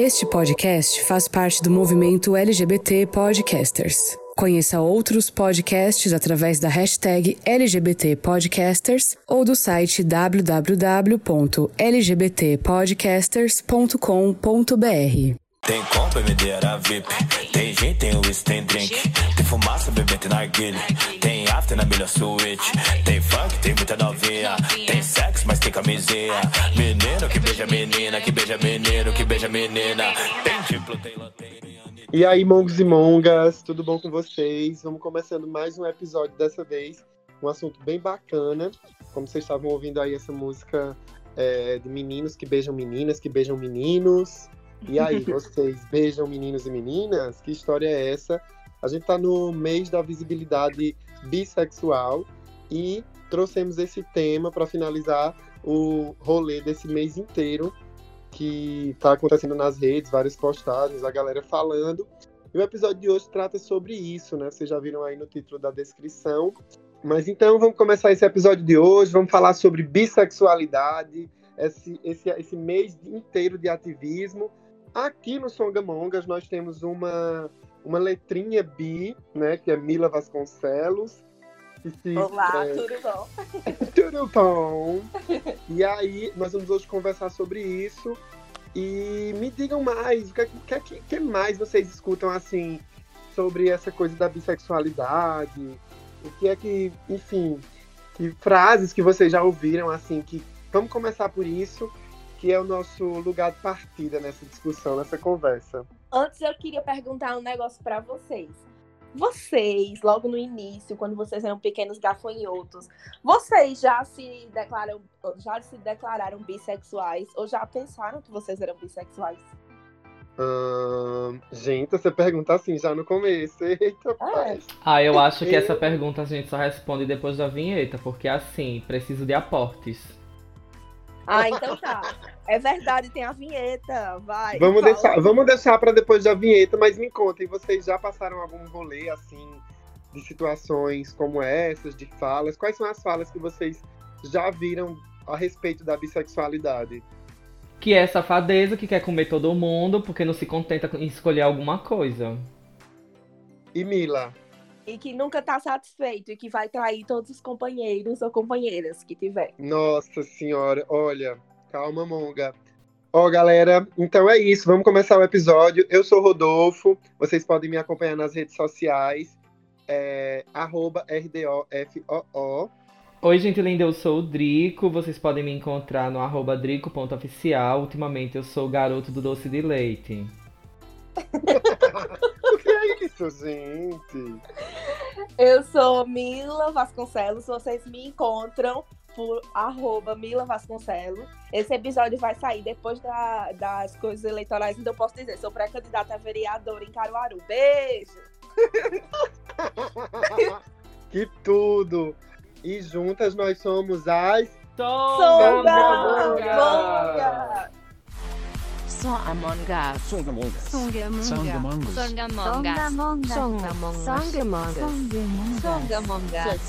Este podcast faz parte do movimento LGBT Podcasters. Conheça outros podcasts através da hashtag LGBT Podcasters ou do site www.lgbtpodcasters.com.br. Tem compra, MD era VIP. Tem gente, tem whisky, tem drink. Tem fumaça, bebê, na guilha. Tem after na melhor suíte. Tem funk, tem muita novinha. Tem sexo, mas tem camisinha. Menino que beija menina, que beija menino, que beija menina. Tem diplo, tem loteria. E aí, mongos e mongas, tudo bom com vocês? Vamos começando mais um episódio dessa vez. Um assunto bem bacana. Como vocês estavam ouvindo aí essa música é, de meninos que beijam meninas, que beijam meninos. E aí, vocês beijam meninos e meninas? Que história é essa? A gente está no mês da visibilidade bissexual e trouxemos esse tema para finalizar o rolê desse mês inteiro que está acontecendo nas redes, várias postagens, a galera falando. E o episódio de hoje trata sobre isso, né? Vocês já viram aí no título da descrição. Mas então vamos começar esse episódio de hoje. Vamos falar sobre bissexualidade, esse, esse, esse mês inteiro de ativismo. Aqui no Songamongas nós temos uma, uma letrinha bi, né? Que é Mila Vasconcelos. Se, Olá, é... tudo bom? tudo bom? e aí, nós vamos hoje conversar sobre isso. E me digam mais, o que, que, que mais vocês escutam assim sobre essa coisa da bissexualidade? O que é que, enfim, que frases que vocês já ouviram assim que vamos começar por isso que é o nosso lugar de partida nessa discussão, nessa conversa. Antes eu queria perguntar um negócio para vocês. Vocês, logo no início, quando vocês eram pequenos gafanhotos, vocês já se declararam, já se declararam bissexuais ou já pensaram que vocês eram bissexuais? Hum, gente, você pergunta assim já no começo. Eita, é. Ah, eu acho que essa pergunta a gente só responde depois da vinheta, porque assim, preciso de aportes. Ah, então tá. É verdade, tem a vinheta. Vai. Vamos fala. deixar, vamos deixar para depois da vinheta, mas me contem, vocês já passaram algum rolê assim de situações como essas, de falas? Quais são as falas que vocês já viram a respeito da bissexualidade? Que é safadeza, que quer comer todo mundo, porque não se contenta em escolher alguma coisa. E Mila? E que nunca tá satisfeito e que vai trair todos os companheiros ou companheiras que tiver. Nossa senhora, olha, calma, Monga. Ó, galera, então é isso, vamos começar o episódio. Eu sou Rodolfo, vocês podem me acompanhar nas redes sociais, é, RDOFOO. Oi, gente linda, eu sou o Drico. Vocês podem me encontrar no arroba drico.oficial. Ultimamente eu sou o garoto do doce de leite. o que é isso, gente? Eu sou Mila Vasconcelos. Vocês me encontram por arroba Mila Vasconcelos. Esse episódio vai sair depois da, das coisas eleitorais, então eu posso dizer, sou pré-candidata a vereadora em Caruaru. Beijo! que tudo! E juntas nós somos as Songamonga! Songamongas. Songamongas. Songamongas. Songamongas. Songamongas. Songamongas.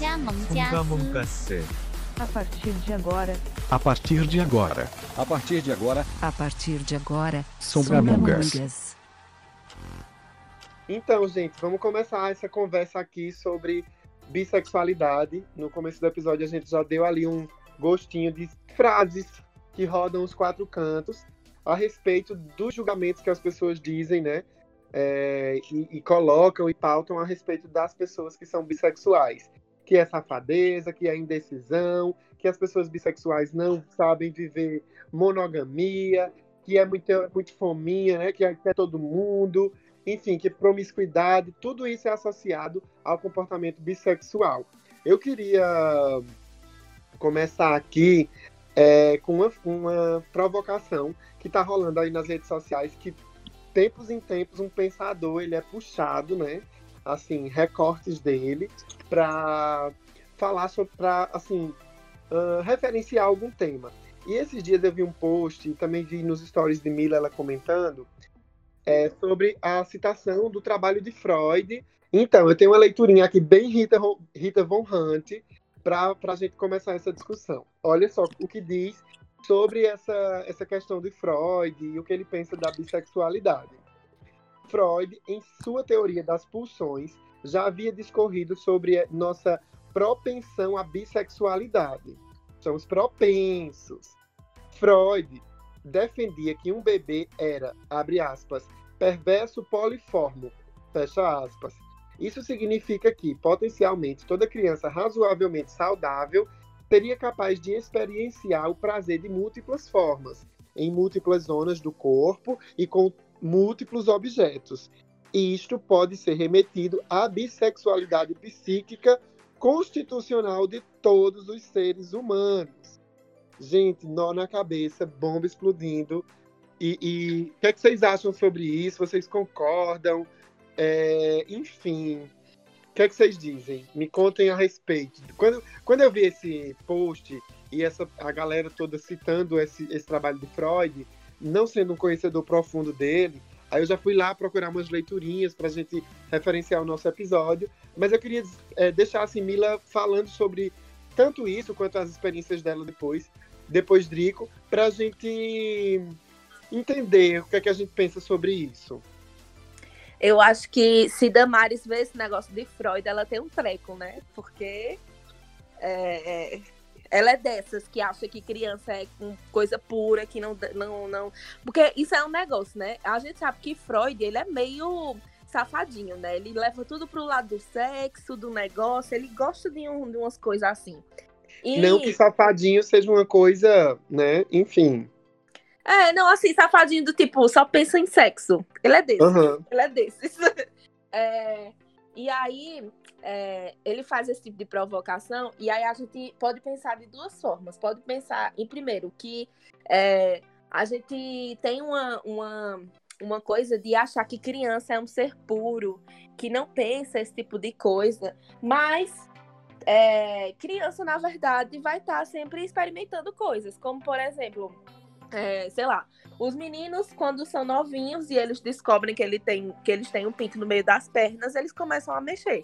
Songamongas. A partir de agora. A partir de agora. A partir de agora. A partir de agora. Songamongas. Então, gente, vamos começar essa conversa aqui sobre bissexualidade. No começo do episódio a gente já deu ali um gostinho de frases que rodam os quatro cantos a respeito dos julgamentos que as pessoas dizem, né? É, e, e, colocam e pautam a respeito das pessoas que são bissexuais. Que é safadeza, que é indecisão, que as pessoas bissexuais não sabem viver monogamia, que é muito, muito fominha, né? Que é, que é todo mundo, enfim, que promiscuidade, tudo isso é associado ao comportamento bissexual. Eu queria começar aqui é, com uma, uma provocação que está rolando aí nas redes sociais, que tempos em tempos um pensador ele é puxado, né? Assim, recortes dele para falar sobre, para assim, uh, referenciar algum tema. E esses dias eu vi um post, e também vi nos stories de Mila ela comentando, é, sobre a citação do trabalho de Freud. Então, eu tenho uma leiturinha aqui bem Rita, Rita Von Hunt para a gente começar essa discussão. Olha só o que diz sobre essa, essa questão de Freud e o que ele pensa da bissexualidade. Freud, em sua teoria das pulsões, já havia discorrido sobre nossa propensão à bissexualidade. Somos propensos. Freud defendia que um bebê era, abre aspas, perverso poliformo, fecha aspas. Isso significa que, potencialmente, toda criança razoavelmente saudável seria capaz de experienciar o prazer de múltiplas formas, em múltiplas zonas do corpo e com múltiplos objetos. E isto pode ser remetido à bissexualidade psíquica constitucional de todos os seres humanos. Gente, nó na cabeça, bomba explodindo. E o que, é que vocês acham sobre isso? Vocês concordam? É, enfim, o que, é que vocês dizem? Me contem a respeito. Quando, quando eu vi esse post e essa, a galera toda citando esse, esse trabalho de Freud, não sendo um conhecedor profundo dele, aí eu já fui lá procurar umas leiturinhas para a gente referenciar o nosso episódio. Mas eu queria é, deixar assim, Mila falando sobre tanto isso quanto as experiências dela depois, depois Drico, para a gente entender o que é que a gente pensa sobre isso. Eu acho que se Damares vê esse negócio de Freud, ela tem um treco, né? Porque é, é, ela é dessas que acha que criança é coisa pura, que não, não, não. Porque isso é um negócio, né? A gente sabe que Freud, ele é meio safadinho, né? Ele leva tudo pro lado do sexo, do negócio, ele gosta de, um, de umas coisas assim. E... Não que safadinho seja uma coisa, né? Enfim. É, não, assim, safadinho do tipo, só pensa em sexo. Ele é desses. Uhum. Ele é desses. é, e aí, é, ele faz esse tipo de provocação, e aí a gente pode pensar de duas formas. Pode pensar, em primeiro, que é, a gente tem uma, uma, uma coisa de achar que criança é um ser puro, que não pensa esse tipo de coisa, mas é, criança, na verdade, vai estar sempre experimentando coisas, como, por exemplo, é, sei lá, os meninos, quando são novinhos e eles descobrem que, ele tem, que eles têm um pinto no meio das pernas, eles começam a mexer.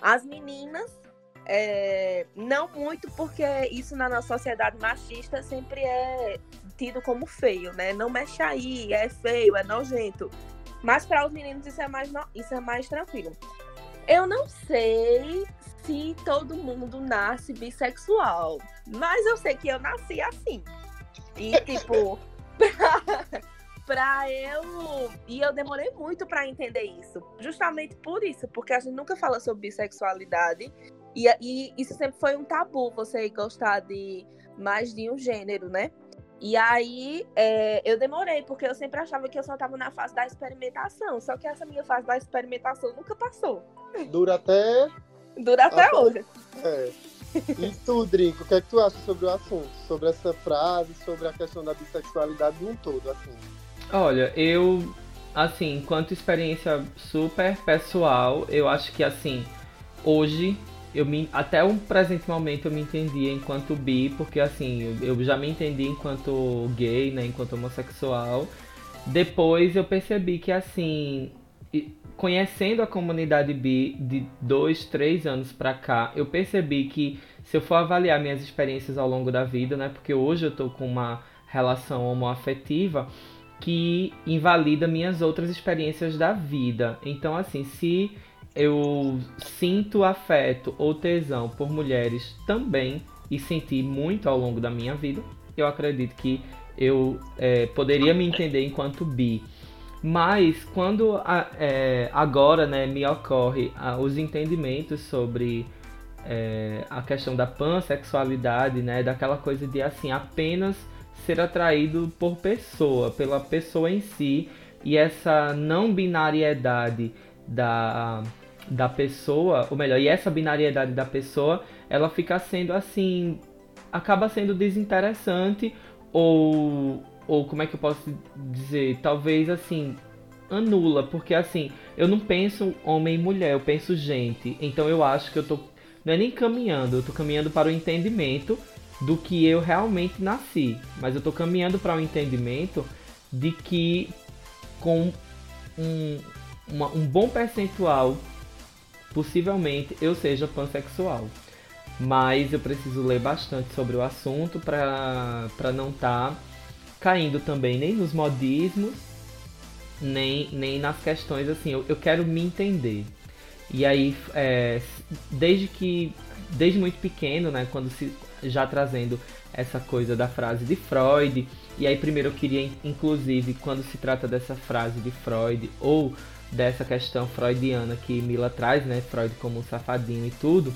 As meninas, é, não muito, porque isso na nossa sociedade machista sempre é tido como feio, né? Não mexe aí, é feio, é nojento. Mas para os meninos isso é mais, no... isso é mais tranquilo. Eu não sei se todo mundo nasce bissexual, mas eu sei que eu nasci assim. E, tipo, pra, eu. E eu demorei muito para entender isso. Justamente por isso, porque a gente nunca fala sobre bissexualidade. E, e isso sempre foi um tabu, você gostar de mais de um gênero, né? E aí é, eu demorei, porque eu sempre achava que eu só estava na fase da experimentação. Só que essa minha fase da experimentação nunca passou. Dura até. Dura até, até... hoje. É. E tu, Drico, o que é que tu acha sobre o assunto? Sobre essa frase, sobre a questão da bissexualidade num todo, assim? Olha, eu, assim, enquanto experiência super pessoal, eu acho que, assim, hoje, eu me, até o presente momento eu me entendia enquanto bi, porque, assim, eu, eu já me entendi enquanto gay, né, enquanto homossexual. Depois eu percebi que, assim, conhecendo a comunidade bi de dois, três anos pra cá, eu percebi que se eu for avaliar minhas experiências ao longo da vida, né? Porque hoje eu tô com uma relação homoafetiva que invalida minhas outras experiências da vida. Então, assim, se eu sinto afeto ou tesão por mulheres também e senti muito ao longo da minha vida, eu acredito que eu é, poderia me entender enquanto bi. Mas quando é, agora né, me ocorre os entendimentos sobre é, a questão da pansexualidade, né, daquela coisa de assim apenas ser atraído por pessoa, pela pessoa em si, e essa não binariedade da, da pessoa, ou melhor, e essa binariedade da pessoa, ela fica sendo assim, acaba sendo desinteressante ou ou como é que eu posso dizer, talvez assim, anula, porque assim, eu não penso homem e mulher, eu penso gente. Então eu acho que eu tô não é nem caminhando, eu tô caminhando para o entendimento do que eu realmente nasci, mas eu tô caminhando para o um entendimento de que com um, uma, um bom percentual, possivelmente eu seja pansexual. mas eu preciso ler bastante sobre o assunto para não estar tá caindo também nem nos modismos, nem, nem nas questões assim. Eu, eu quero me entender. E aí, é, desde que. Desde muito pequeno, né? Quando se. Já trazendo essa coisa da frase de Freud. E aí, primeiro eu queria, inclusive, quando se trata dessa frase de Freud, ou dessa questão freudiana que Mila traz, né? Freud como um safadinho e tudo.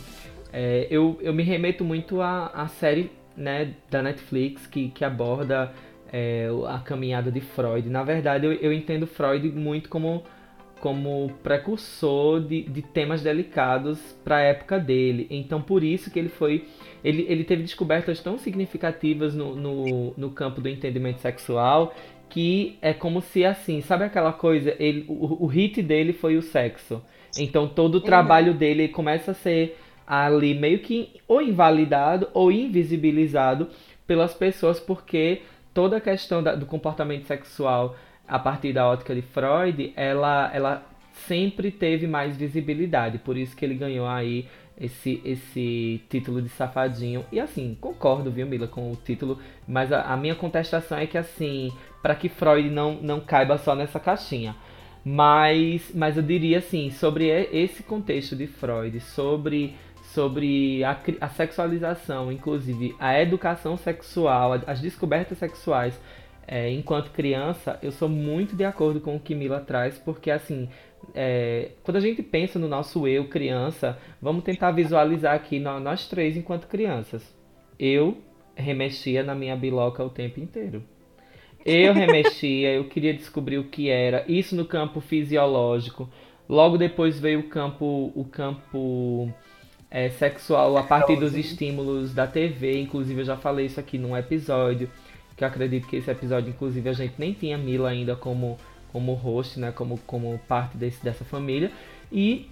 É, eu, eu me remeto muito à, à série né, da Netflix que, que aborda é, a caminhada de Freud. Na verdade, eu, eu entendo Freud muito como, como precursor de, de temas delicados para a época dele. Então, por isso que ele foi. Ele, ele teve descobertas tão significativas no, no, no campo do entendimento sexual que é como se assim, sabe aquela coisa? Ele, o, o hit dele foi o sexo. Então todo o trabalho uhum. dele começa a ser ali meio que ou invalidado ou invisibilizado pelas pessoas porque toda a questão da, do comportamento sexual a partir da ótica de Freud, ela, ela sempre teve mais visibilidade. Por isso que ele ganhou aí esse, esse título de safadinho. E assim, concordo, viu, Mila, com o título. Mas a, a minha contestação é que, assim, para que Freud não, não caiba só nessa caixinha. Mas, mas eu diria assim, sobre esse contexto de Freud, sobre sobre a, a sexualização, inclusive a educação sexual, as descobertas sexuais é, enquanto criança, eu sou muito de acordo com o que Mila traz, porque assim, é, quando a gente pensa no nosso eu criança, vamos tentar visualizar aqui nós três enquanto crianças. Eu remexia na minha biloca o tempo inteiro. Eu remexia, eu queria descobrir o que era, isso no campo fisiológico. Logo depois veio o campo, o campo é, sexual a partir dos estímulos da TV. Inclusive, eu já falei isso aqui num episódio. Que eu acredito que esse episódio, inclusive, a gente nem tinha Mila ainda como, como host, né? Como, como parte desse, dessa família. E,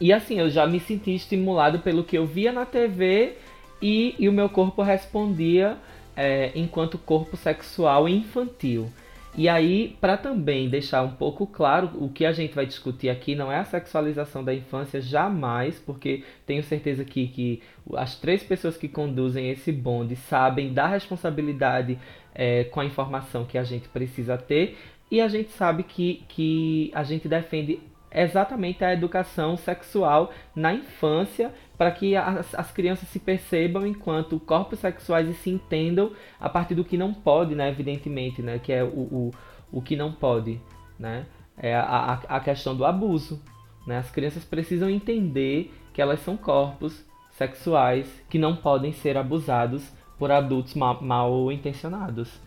e assim, eu já me senti estimulado pelo que eu via na TV e, e o meu corpo respondia é, enquanto corpo sexual infantil. E aí, para também deixar um pouco claro, o que a gente vai discutir aqui não é a sexualização da infância, jamais, porque tenho certeza que, que as três pessoas que conduzem esse bonde sabem da responsabilidade é, com a informação que a gente precisa ter, e a gente sabe que, que a gente defende exatamente a educação sexual na infância para que as, as, crianças se percebam enquanto corpos sexuais e se entendam a partir do que não pode, né, evidentemente, né, que é o, o, o que não pode, né, é a, a, questão do abuso, né, as crianças precisam entender que elas são corpos sexuais que não podem ser abusados por adultos mal, mal intencionados.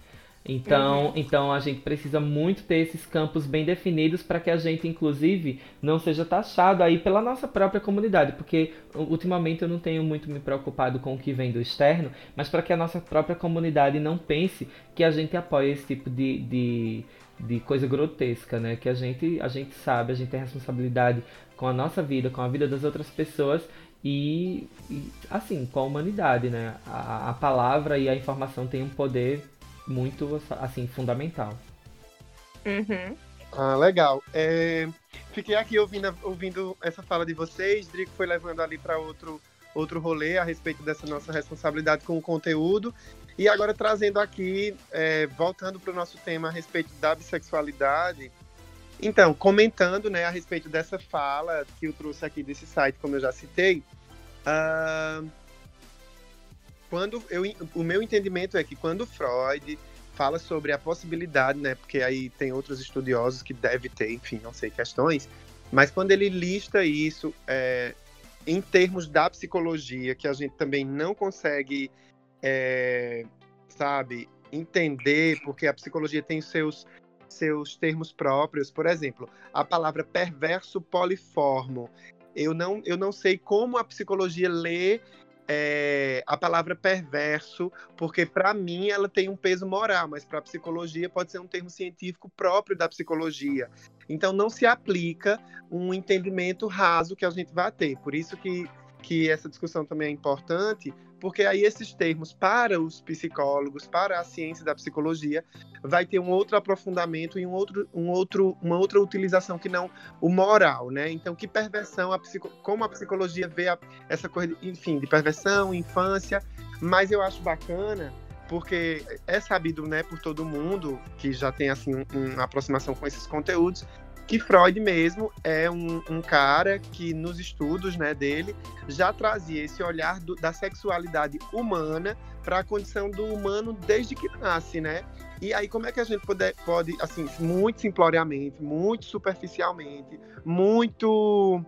Então, uhum. então a gente precisa muito ter esses campos bem definidos para que a gente, inclusive, não seja taxado aí pela nossa própria comunidade, porque ultimamente eu não tenho muito me preocupado com o que vem do externo, mas para que a nossa própria comunidade não pense que a gente apoia esse tipo de, de, de coisa grotesca, né? Que a gente, a gente sabe, a gente tem responsabilidade com a nossa vida, com a vida das outras pessoas e, e assim, com a humanidade, né? A, a palavra e a informação têm um poder muito, assim, fundamental. Uhum. Ah, legal. É, fiquei aqui ouvindo, ouvindo essa fala de vocês. Drico foi levando ali para outro, outro rolê a respeito dessa nossa responsabilidade com o conteúdo. E agora trazendo aqui, é, voltando para o nosso tema a respeito da bissexualidade. Então, comentando né, a respeito dessa fala que eu trouxe aqui desse site, como eu já citei, uh, quando eu, o meu entendimento é que quando Freud fala sobre a possibilidade, né, porque aí tem outros estudiosos que deve ter, enfim, não sei questões, mas quando ele lista isso é, em termos da psicologia, que a gente também não consegue, é, sabe, entender, porque a psicologia tem seus seus termos próprios, por exemplo, a palavra perverso poliformo. Eu não, eu não sei como a psicologia lê é, a palavra perverso, porque para mim ela tem um peso moral, mas para a psicologia pode ser um termo científico próprio da psicologia. Então não se aplica um entendimento raso que a gente vai ter. Por isso que que essa discussão também é importante, porque aí esses termos para os psicólogos, para a ciência da psicologia, vai ter um outro aprofundamento e um outro, um outro, uma outra utilização que não o moral, né? Então, que perversão, a psico, como a psicologia vê a, essa coisa, enfim, de perversão, infância, mas eu acho bacana porque é sabido, né, por todo mundo que já tem assim uma aproximação com esses conteúdos que Freud mesmo é um, um, cara que nos estudos né, dele já trazia esse olhar do, da sexualidade humana para a condição do humano desde que nasce, né? E aí como é que a gente pode, pode assim, muito simploriamente, muito superficialmente, muito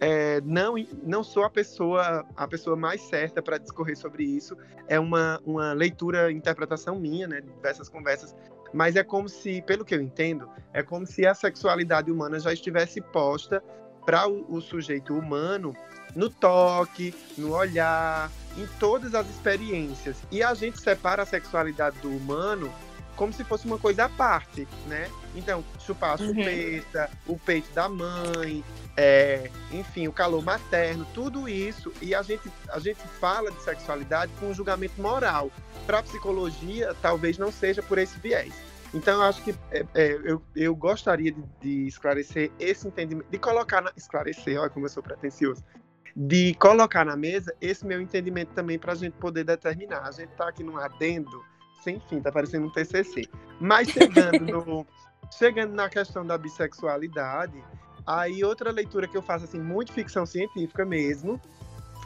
é, não, não sou a pessoa a pessoa mais certa para discorrer sobre isso. É uma, uma leitura, interpretação minha, né, dessas conversas mas é como se, pelo que eu entendo, é como se a sexualidade humana já estivesse posta para o, o, sujeito humano no toque, no olhar, em todas as experiências. E a gente separa a sexualidade do humano como se fosse uma coisa à parte, né? Então, chupar a chupeta, uhum. o peito da mãe, é, enfim, o calor materno, tudo isso. E a gente, a gente fala de sexualidade com um julgamento moral. Para a psicologia, talvez não seja por esse viés. Então, eu acho que é, é, eu, eu gostaria de, de, esclarecer esse entendimento, de colocar na. Esclarecer, olha como eu sou pretencioso. De colocar na mesa esse meu entendimento também para a gente poder determinar. A gente está aqui num adendo sem fim, tá parecendo um TCC. Mas chegando, no, chegando na questão da bissexualidade, aí outra leitura que eu faço, assim, muito ficção científica mesmo,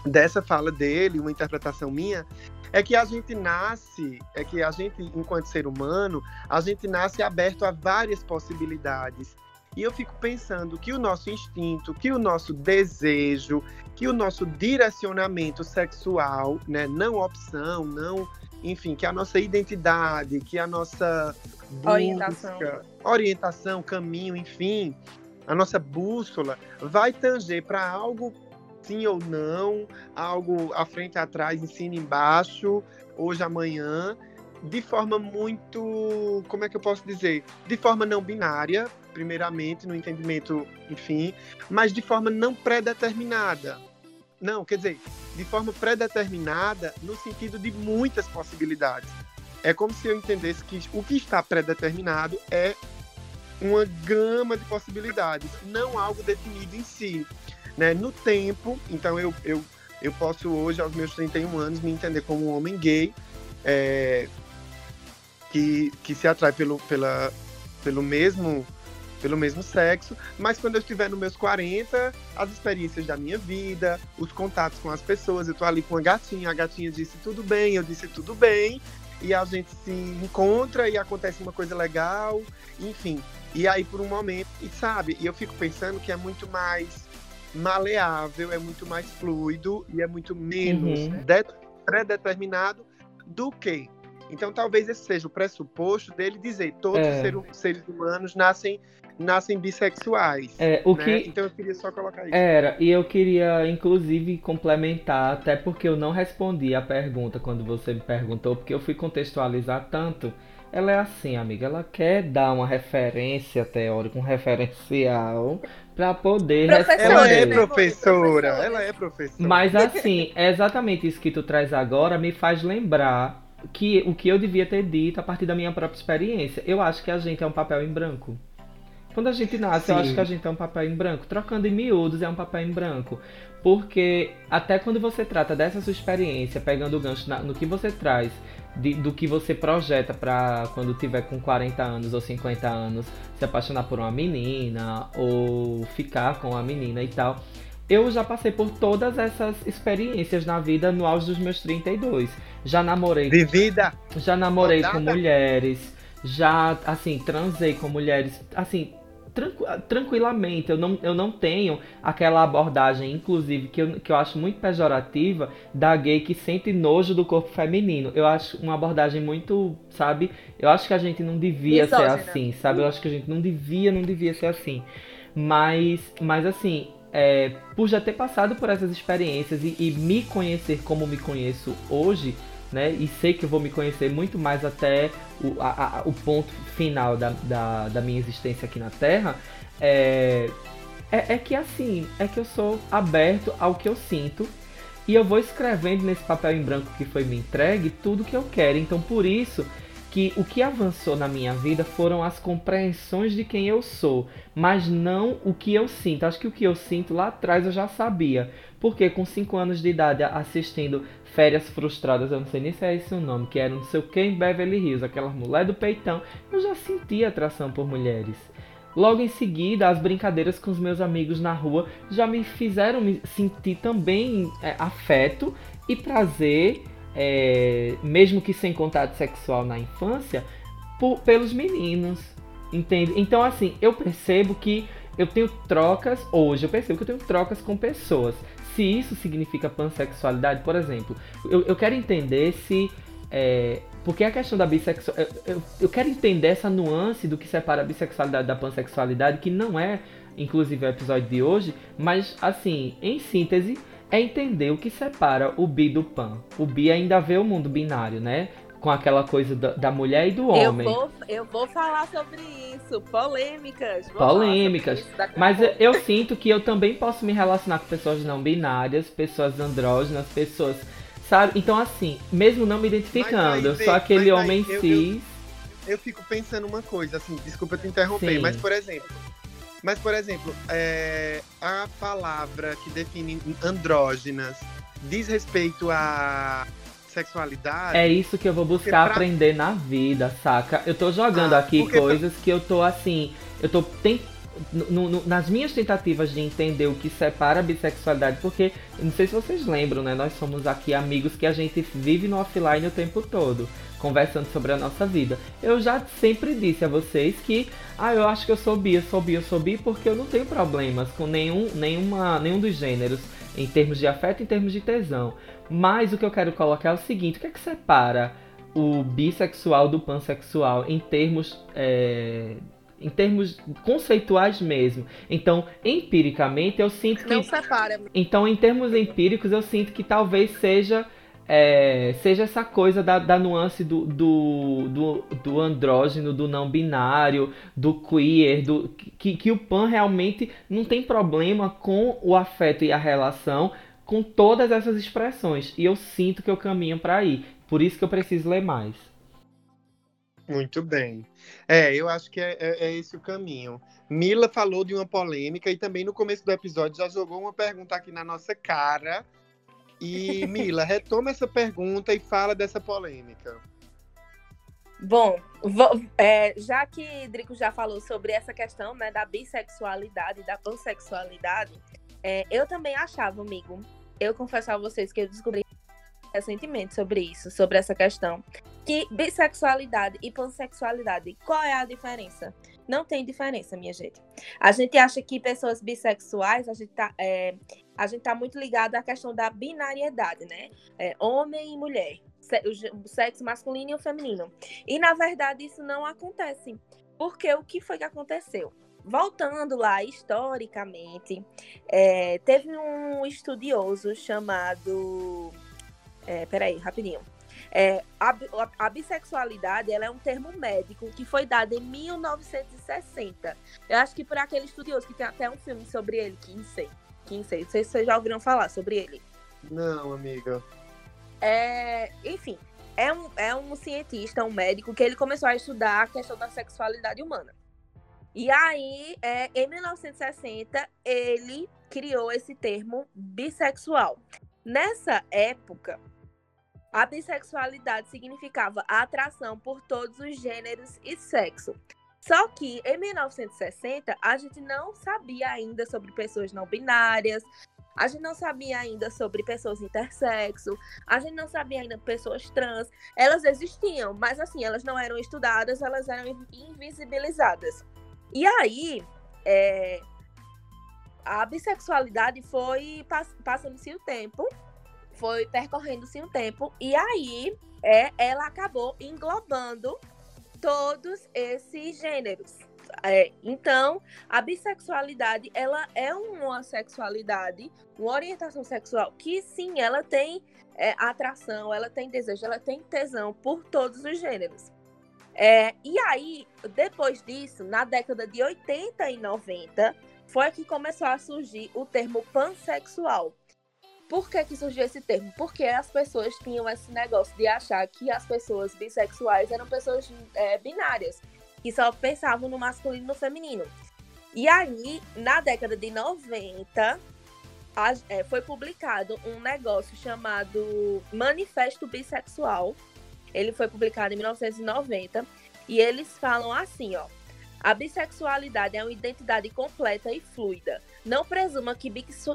dessa fala dele, uma interpretação minha, é que a gente nasce, é que a gente, enquanto ser humano, a gente nasce aberto a várias possibilidades. E eu fico pensando que o nosso instinto, que o nosso desejo, que o nosso direcionamento sexual, né, não opção, não enfim, que a nossa identidade, que a nossa busca, orientação. orientação, caminho, enfim, a nossa bússola vai tanger para algo sim ou não, algo à frente, atrás, em cima, embaixo, hoje, amanhã, de forma muito, como é que eu posso dizer, de forma não binária, primeiramente, no entendimento, enfim, mas de forma não pré-determinada. Não, quer dizer, de forma pré-determinada no sentido de muitas possibilidades. É como se eu entendesse que o que está pré-determinado é uma gama de possibilidades, não algo definido em si. Né? No tempo, então eu, eu, eu posso hoje, aos meus 31 anos, me entender como um homem gay, é, que, que se atrai pelo, pela, pelo mesmo pelo mesmo sexo, mas quando eu estiver nos meus 40, as experiências da minha vida, os contatos com as pessoas, eu tô ali com a gatinha, a gatinha disse tudo bem, eu disse tudo bem, e a gente se encontra e acontece uma coisa legal, enfim. E aí por um momento, e sabe, e eu fico pensando que é muito mais maleável, é muito mais fluido e é muito menos uhum. pré-determinado do que então, talvez esse seja o pressuposto dele dizer todos é. os seres humanos nascem nascem bissexuais. É, o né? que... Então eu queria só colocar isso. Era, e eu queria inclusive complementar, até porque eu não respondi a pergunta quando você me perguntou, porque eu fui contextualizar tanto. Ela é assim, amiga, ela quer dar uma referência teórica, um referencial para poder responder. Ela é professora, ela é professora. Mas assim, é exatamente isso que tu traz agora me faz lembrar que o que eu devia ter dito a partir da minha própria experiência. Eu acho que a gente é um papel em branco. Quando a gente nasce, Sim. eu acho que a gente é um papel em branco. Trocando em miúdos é um papel em branco. Porque até quando você trata dessa sua experiência, pegando o gancho na, no que você traz, de, do que você projeta para quando tiver com 40 anos ou 50 anos, se apaixonar por uma menina ou ficar com a menina e tal. Eu já passei por todas essas experiências na vida no auge dos meus 32. Já namorei. De vida! Já namorei com mulheres. Já, assim, transei com mulheres. Assim, tranqu tranquilamente. Eu não, eu não tenho aquela abordagem, inclusive, que eu, que eu acho muito pejorativa da gay que sente nojo do corpo feminino. Eu acho uma abordagem muito, sabe? Eu acho que a gente não devia ser assim, sabe? Eu acho que a gente não devia, não devia ser assim. Mas, mas assim, é, por já ter passado por essas experiências e, e me conhecer como me conheço hoje, né? E sei que eu vou me conhecer muito mais até o, a, a, o ponto final da, da, da, minha existência aqui na Terra. É, é, é, que assim, é que eu sou aberto ao que eu sinto e eu vou escrevendo nesse papel em branco que foi me entregue tudo que eu quero. Então, por isso que o que avançou na minha vida foram as compreensões de quem eu sou, mas não o que eu sinto. Acho que o que eu sinto lá atrás eu já sabia, porque com 5 anos de idade assistindo Férias Frustradas, eu não sei nem se é esse o nome, que era não sei o que em Beverly Hills, aquela mulher do peitão, eu já sentia atração por mulheres. Logo em seguida, as brincadeiras com os meus amigos na rua já me fizeram me sentir também é, afeto e prazer é, mesmo que sem contato sexual na infância, por, pelos meninos. Entende? Então, assim, eu percebo que eu tenho trocas, hoje eu percebo que eu tenho trocas com pessoas. Se isso significa pansexualidade, por exemplo, eu, eu quero entender se. É, porque a questão da bissexualidade. Eu, eu, quero entender essa nuance do que separa a bissexualidade da pansexualidade, que não é, inclusive, o episódio de hoje, mas, assim, em síntese, é entender o que separa o bi do pan. O bi ainda vê o mundo binário, né? Com aquela coisa da, da mulher e do homem. Eu vou, eu vou falar sobre isso. Polêmicas. Polêmicas. Isso Mas eu, eu sinto que eu também posso me relacionar com pessoas não binárias, pessoas andrógenas, pessoas. Sabe? Então, assim, mesmo não me identificando, eu sou aquele homem cis. Eu, eu, eu, fico pensando uma coisa, assim, desculpa te interromper, Sim. mas, por exemplo, mas, por exemplo, é, a palavra que define andrógenas diz respeito à sexualidade. É isso que eu vou buscar pra... aprender na vida, saca? Eu tô jogando ah, aqui coisas pra... que eu tô assim. Eu tô tentando no, no, nas minhas tentativas de entender o que separa a bissexualidade, porque não sei se vocês lembram, né? Nós somos aqui amigos que a gente vive no offline o tempo todo conversando sobre a nossa vida. Eu já sempre disse a vocês que, ah, eu acho que eu sou bi, eu sou bi, eu sou bi, porque eu não tenho problemas com nenhum, nenhuma, nenhum dos gêneros, em termos de afeto, em termos de tesão. Mas o que eu quero colocar é o seguinte: o que é que separa o bissexual do pansexual em termos. É, em termos conceituais mesmo. Então, empiricamente, eu sinto que. Não separa. Então, em termos empíricos, eu sinto que talvez seja é, seja essa coisa da, da nuance do, do, do, do, andrógeno, do não binário, do queer, do, que, que o Pan realmente não tem problema com o afeto e a relação com todas essas expressões. E eu sinto que eu caminho para aí. Por isso que eu preciso ler mais. Muito bem. É, eu acho que é, é, é, esse o caminho. Mila falou de uma polêmica e também no começo do episódio já jogou uma pergunta aqui na nossa cara e Mila, retoma essa pergunta e fala dessa polêmica. Bom, vou, é, já que Drico já falou sobre essa questão né, da bissexualidade, da pansexualidade, é, eu também achava, amigo, eu confesso a vocês que eu descobri recentemente sobre isso, sobre essa questão, que bissexualidade e pansexualidade, qual é a diferença? Não tem diferença, minha gente. A gente acha que pessoas bissexuais, a gente tá, é, a gente tá muito ligado à questão da binariedade, né? É, homem e mulher, o sexo masculino e o feminino. E na verdade isso não acontece. Porque o que foi que aconteceu? Voltando lá historicamente, é, teve um estudioso chamado. É, peraí, rapidinho. É, a, a, bissexualidade ela é um termo médico que foi dado em 1960. Eu acho que por aquele estudioso que tem até um filme sobre ele, Kinsey. Kinsey, não sei se vocês já ouviram falar sobre ele. Não, amiga. É, enfim, é um, é um cientista, um médico, que ele começou a estudar a questão da sexualidade humana. E aí, é, em 1960, ele criou esse termo bissexual. Nessa época, a bissexualidade significava a atração por todos os gêneros e sexo. Só que em 1960 a gente não sabia ainda sobre pessoas não binárias, a gente não sabia ainda sobre pessoas intersexo, a gente não sabia ainda pessoas trans. Elas existiam, mas assim, elas não eram estudadas, elas eram invisibilizadas. E aí, é, a bissexualidade foi passando-se o tempo foi percorrendo-se um tempo e aí é, ela acabou englobando todos esses gêneros. É, então, a bissexualidade, ela é uma sexualidade, uma orientação sexual que sim, ela tem é, atração, ela tem desejo, ela tem tesão por todos os gêneros. É, e aí, depois disso, na década de 80 e 90, foi que começou a surgir o termo pansexual por que, que surgiu esse termo? Porque as pessoas tinham esse negócio de achar que as pessoas bissexuais eram pessoas é, binárias, que só pensavam no masculino e no feminino. E aí, na década de 90, a, é, foi publicado um negócio chamado Manifesto Bissexual. Ele foi publicado em 1990 e eles falam assim, ó. A bissexualidade é uma identidade completa e fluida. Não presuma que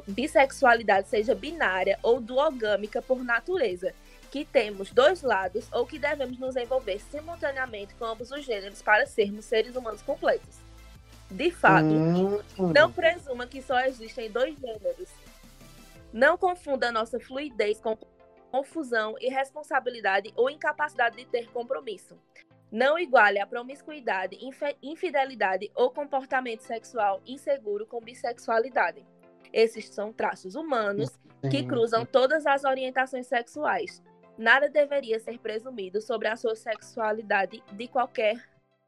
bissexualidade seja binária ou duogâmica por natureza, que temos dois lados ou que devemos nos envolver simultaneamente com ambos os gêneros para sermos seres humanos completos. De fato, hum. não presuma que só existem dois gêneros. Não confunda nossa fluidez com confusão, irresponsabilidade ou incapacidade de ter compromisso. Não iguale a promiscuidade, infidelidade ou comportamento sexual inseguro com bissexualidade. Esses são traços humanos que cruzam todas as orientações sexuais. Nada deveria ser presumido sobre a sua sexualidade de qualquer,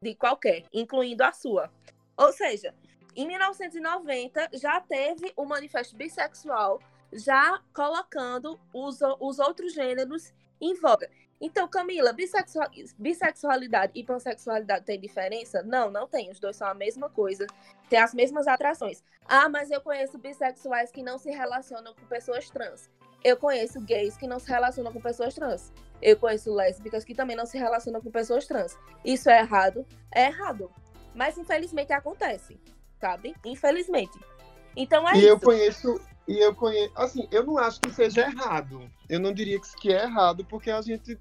de qualquer, incluindo a sua. Ou seja, em 1990 já teve o manifesto bissexual já colocando os, os outros gêneros em voga. Então, Camila, bissexual, bissexualidade e pansexualidade tem diferença? Não, não tem. Os dois são a mesma coisa. Tem as mesmas atrações. Ah, mas eu conheço bissexuais que não se relacionam com pessoas trans. Eu conheço gays que não se relacionam com pessoas trans. Eu conheço lésbicas que também não se relacionam com pessoas trans. Isso é errado? É errado. Mas infelizmente acontece, sabe? Infelizmente. Então é e isso. eu conheço, e eu conheço, assim, eu não acho que seja errado. Eu não diria que é errado, porque a gente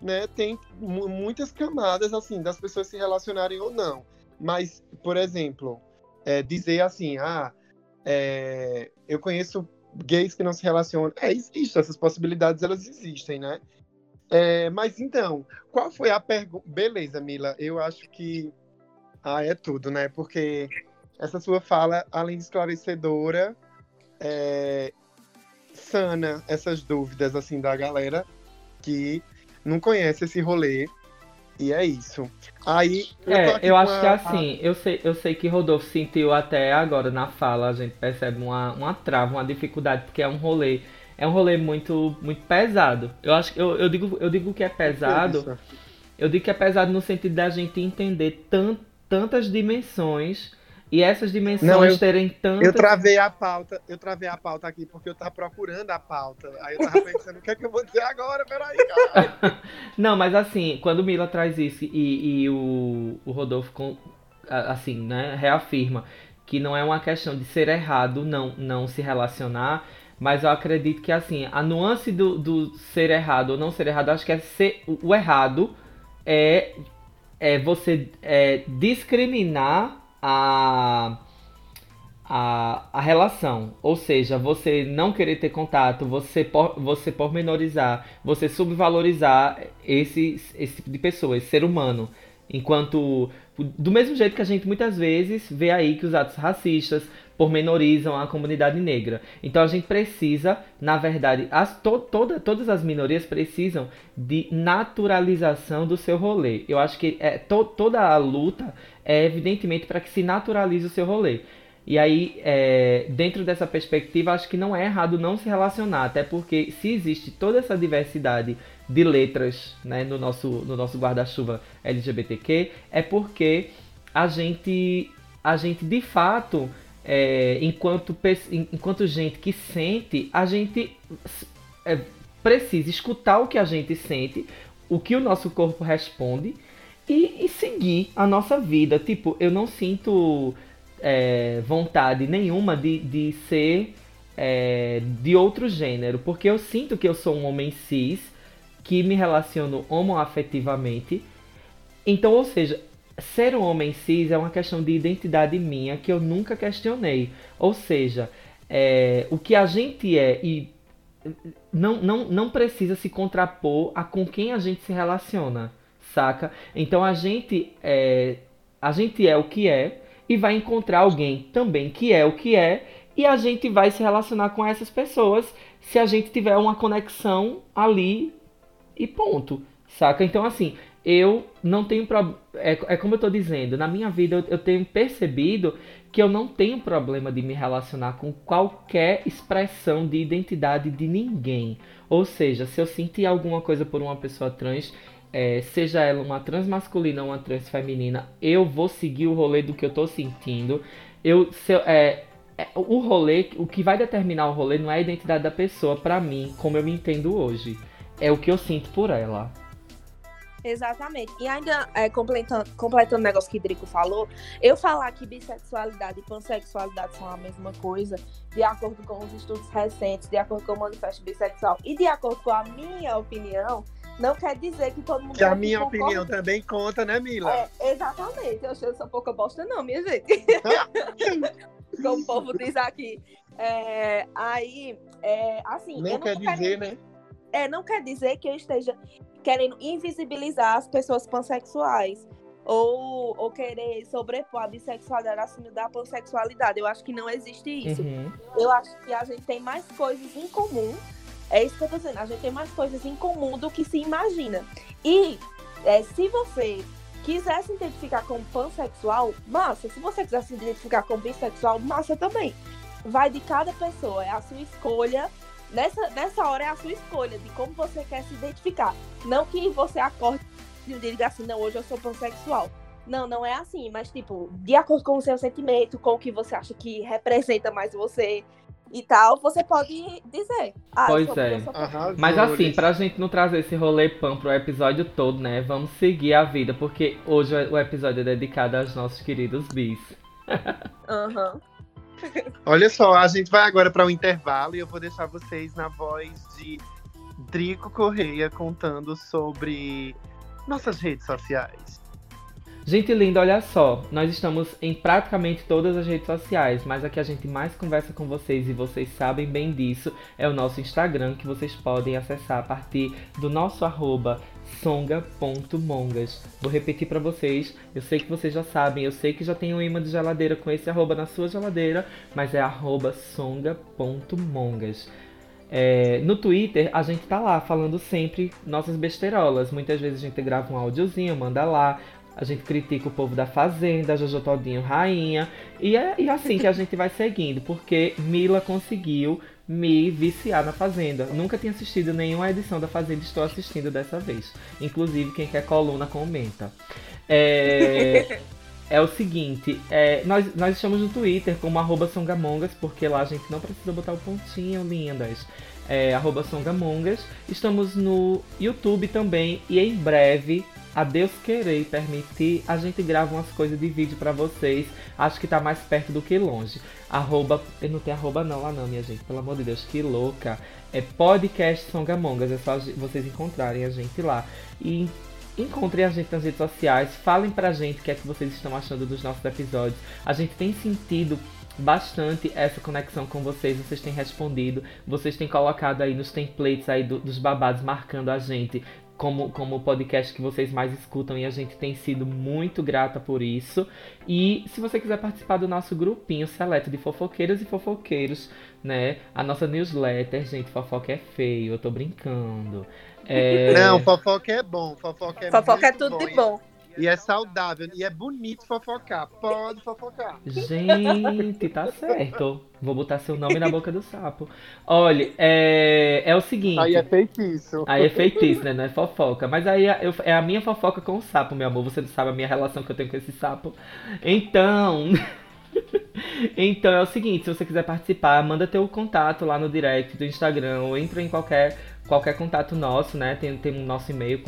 né, tem muitas camadas assim das pessoas se relacionarem ou não. Mas, por exemplo, é, dizer assim, ah, é, eu conheço gays que não se relacionam. É, existe, essas possibilidades elas existem, né? É, mas então, qual foi a pergunta? Beleza, Mila, eu acho que. Ah, é tudo, né? Porque essa sua fala, além de esclarecedora, é, sana essas dúvidas assim da galera que não conhece esse rolê. E é isso. Aí. Eu é, eu acho a... que assim, eu sei, eu sei que Rodolfo sentiu até agora na fala, a gente percebe uma, uma trava, uma dificuldade, porque é um rolê. É um rolê muito, muito pesado. Eu acho eu, eu digo eu digo que é pesado. Eu digo que é pesado no sentido da gente entender tant, tantas dimensões e essas dimensões não, eu, terem tantas. Eu travei a pauta, eu travei a pauta aqui porque eu tava procurando a pauta. Aí eu tava pensando, o que é que eu vou dizer agora? Peraí, cara. não, mas assim, quando o Mila traz isso e, e o, o Rodolfo, com, assim, né, reafirma que não é uma questão de ser errado não, não se relacionar, mas eu acredito que assim, a nuance do, do ser errado ou não ser errado, acho que é ser o errado é, é você é, discriminar a, a, a relação. Ou seja, você não querer ter contato, você, por, você pormenorizar, você subvalorizar esse, esse tipo de pessoa, esse ser humano. Enquanto, do mesmo jeito que a gente muitas vezes vê aí que os atos racistas pormenorizam a comunidade negra. Então a gente precisa, na verdade, as, to, toda, todas as minorias precisam de naturalização do seu rolê. Eu acho que é, to, toda a luta é evidentemente para que se naturalize o seu rolê. E aí, é, dentro dessa perspectiva, acho que não é errado não se relacionar, até porque se existe toda essa diversidade de letras né, no nosso, no nosso guarda-chuva LGBTQ, é porque a gente, a gente de fato, é, enquanto, enquanto gente que sente, a gente é, precisa escutar o que a gente sente, o que o nosso corpo responde e, e seguir a nossa vida. Tipo, eu não sinto é, vontade nenhuma de, de ser é, de outro gênero, porque eu sinto que eu sou um homem cis que me relaciono homoafetivamente. Então, ou seja, ser um homem cis é uma questão de identidade minha que eu nunca questionei. Ou seja, é, o que a gente é e não, não, não precisa se contrapor a com quem a gente se relaciona, saca? Então a gente é, a gente é o que é e vai encontrar alguém também que é o que é e a gente vai se relacionar com essas pessoas se a gente tiver uma conexão ali e ponto, saca? Então, assim, eu não tenho problema. É, é, como eu tô dizendo, na minha vida eu, eu tenho percebido que eu não tenho problema de me relacionar com qualquer expressão de identidade de ninguém. Ou seja, se eu sentir alguma coisa por uma pessoa trans, é, seja ela uma trans masculina ou uma trans feminina, eu vou seguir o rolê do que eu tô sentindo. Eu, se, é, é, o rolê, o que vai determinar o rolê não é a identidade da pessoa, para mim, como eu me entendo hoje. É o que eu sinto por ela. Exatamente. E ainda é, completando, completando o negócio que o Drico falou, eu falar que bissexualidade e pansexualidade são a mesma coisa, de acordo com os estudos recentes, de acordo com o manifesto bissexual e de acordo com a minha opinião, não quer dizer que todo mundo. Que a minha opinião também conta, né, Mila? É, exatamente. Eu, sou pouca bosta, não, minha gente. Como o povo diz aqui. É, aí, é, assim. Não quer dizer, né? É, não quer dizer que eu esteja querendo invisibilizar as pessoas pansexuais. Ou, ou querer sobrepor a bissexualidade acima da pansexualidade. Eu acho que não existe isso. Uhum. Eu acho que a gente tem mais coisas em comum. É isso que eu tô dizendo. A gente tem mais coisas em comum do que se imagina. E é, se você quiser se identificar como pansexual, massa. Se você quiser se identificar como bissexual, massa também. Vai de cada pessoa, é a sua escolha nessa, nessa hora é a sua escolha de como você quer se identificar. Não que você acorde e diga assim, não, hoje eu sou pansexual. Não, não é assim, mas tipo, de acordo com o seu sentimento, com o que você acha que representa mais você e tal, você pode dizer. Ah, pois sou, é. Mas assim, pra gente não trazer esse rolê pan pro episódio todo, né? Vamos seguir a vida, porque hoje o episódio é dedicado aos nossos queridos bis. Aham. uhum. Olha só, a gente vai agora para o um intervalo e eu vou deixar vocês na voz de Drico Correia contando sobre nossas redes sociais. Gente linda, olha só, nós estamos em praticamente todas as redes sociais, mas a que a gente mais conversa com vocês e vocês sabem bem disso é o nosso Instagram, que vocês podem acessar a partir do nosso arroba songa.mongas. Vou repetir para vocês, eu sei que vocês já sabem, eu sei que já tem um imã de geladeira com esse arroba na sua geladeira, mas é arroba songa.mongas. É, no Twitter, a gente tá lá falando sempre nossas besteirolas. Muitas vezes a gente grava um áudiozinho, manda lá. A gente critica o povo da Fazenda, Jojo Todinho rainha. E é e assim que a gente vai seguindo, porque Mila conseguiu me viciar na Fazenda. Nunca tinha assistido nenhuma edição da Fazenda, estou assistindo dessa vez. Inclusive, quem quer coluna, comenta. É, é o seguinte, é, nós, nós estamos no Twitter como arroba songamongas, porque lá a gente não precisa botar o pontinho, lindas. É, arroba songamongas. Estamos no YouTube também e em breve a Deus querer e permitir, a gente grava umas coisas de vídeo para vocês. Acho que tá mais perto do que longe. Arroba, não tenho arroba não lá não, minha gente. Pelo amor de Deus, que louca. É podcast Songamongas, é só vocês encontrarem a gente lá. E encontrem a gente nas redes sociais, falem pra gente o que é que vocês estão achando dos nossos episódios. A gente tem sentido bastante essa conexão com vocês, vocês têm respondido, vocês têm colocado aí nos templates aí do, dos babados marcando a gente como, como o podcast que vocês mais escutam e a gente tem sido muito grata por isso. E se você quiser participar do nosso grupinho seleto de fofoqueiras e fofoqueiros, né? A nossa newsletter, gente, fofoca é feio, eu tô brincando. É... Não, fofoca é bom, fofoca é Fofoca é tudo bom. de bom. E é saudável e é bonito fofocar. Pode fofocar. Gente, tá certo. Vou botar seu nome na boca do sapo. Olha, é, é o seguinte. Aí é feitiço. Aí é feitiço, né? Não é fofoca. Mas aí é, eu, é a minha fofoca com o sapo, meu amor. Você não sabe a minha relação que eu tenho com esse sapo. Então. então é o seguinte, se você quiser participar, manda teu contato lá no direct do Instagram ou entra em qualquer qualquer contato nosso, né? Tem, tem o nosso e-mail,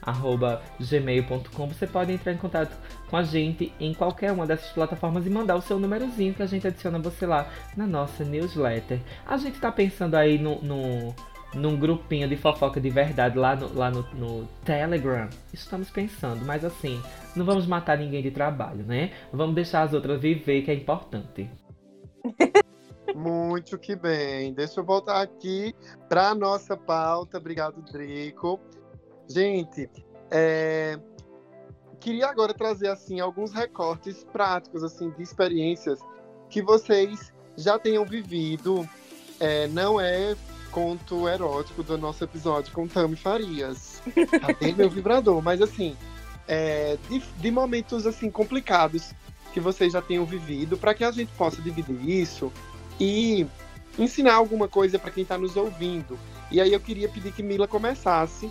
contatomongas.gmail.com. Você pode entrar em contato com a gente em qualquer uma dessas plataformas e mandar o seu númerozinho que a gente adiciona você lá na nossa newsletter. A gente tá pensando aí no, no num grupinho de fofoca de verdade lá no, lá no, no, Telegram. Estamos pensando, mas assim, não vamos matar ninguém de trabalho, né? Vamos deixar as outras viver, que é importante. Muito que bem. Deixa eu voltar aqui para nossa pauta. Obrigado, Drico. Gente, é... queria agora trazer assim alguns recortes práticos assim de experiências que vocês já tenham vivido. É, não é conto erótico do nosso episódio com Tami Farias. Cadê meu vibrador? Mas assim, é, de, de momentos assim complicados que vocês já tenham vivido, para que a gente possa dividir isso e ensinar alguma coisa para quem está nos ouvindo. E aí eu queria pedir que Mila começasse,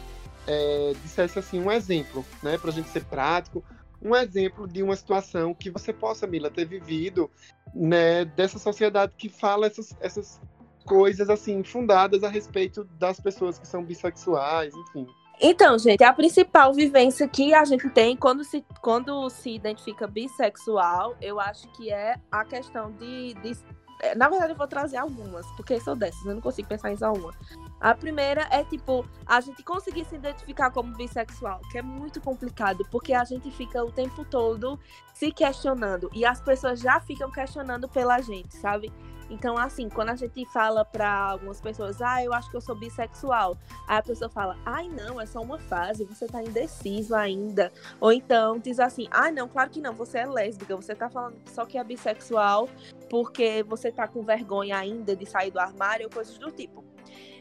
é, dissesse assim um exemplo, né, para a gente ser prático, um exemplo de uma situação que você possa, Mila, ter vivido, né, dessa sociedade que fala essas, essas coisas assim fundadas a respeito das pessoas que são bissexuais, enfim. Então, gente, a principal vivência que a gente tem quando se, quando se identifica bissexual, eu acho que é a questão de, de é, na verdade, eu vou trazer algumas, porque são dessas, eu não consigo pensar em só uma. A primeira é, tipo, a gente conseguir se identificar como bissexual, que é muito complicado, porque a gente fica o tempo todo se questionando, e as pessoas já ficam questionando pela gente, sabe? Então, assim, quando a gente fala para algumas pessoas, ah, eu acho que eu sou bissexual, aí a pessoa fala, ai, não, é só uma fase, você tá indeciso ainda. Ou então diz assim, ai, não, claro que não, você é lésbica, você tá falando só que é bissexual porque você tá com vergonha ainda de sair do armário ou coisas do tipo.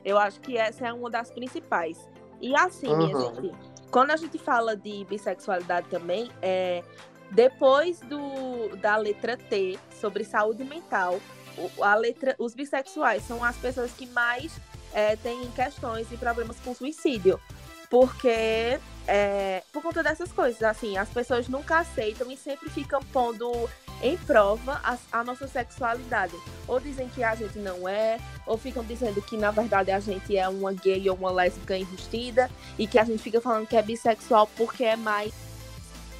Eu acho que essa é uma das principais. E assim, uhum. minha gente, quando a gente fala de bissexualidade também, é depois do, da letra T sobre saúde mental, a letra, os bissexuais são as pessoas que mais é, têm questões e problemas com suicídio. Porque, é, por conta dessas coisas, assim, as pessoas nunca aceitam e sempre ficam pondo em prova a, a, nossa sexualidade. Ou dizem que a gente não é, ou ficam dizendo que na verdade a gente é uma gay ou uma lésbica enrustida, e que a gente fica falando que é bissexual porque é mais,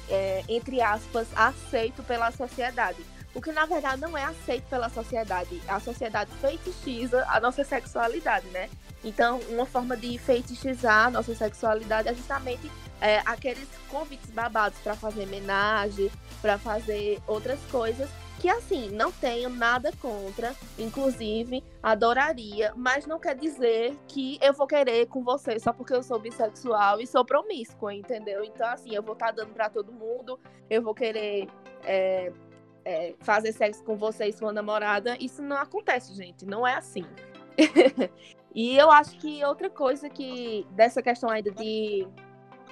é, entre aspas, aceito pela sociedade o que na verdade não é aceito pela sociedade. A sociedade feitichiza a nossa sexualidade, né? Então, uma forma de feitiçizar a nossa sexualidade é justamente é, aqueles convites babados para fazer homenagem, para fazer outras coisas que assim, não tenho nada contra, inclusive adoraria, mas não quer dizer que eu vou querer com você só porque eu sou bissexual e sou promíscua, entendeu? Então assim, eu vou estar tá dando para todo mundo, eu vou querer é, é, fazer sexo com você e sua namorada, isso não acontece, gente. Não é assim. e eu acho que outra coisa que dessa questão ainda de,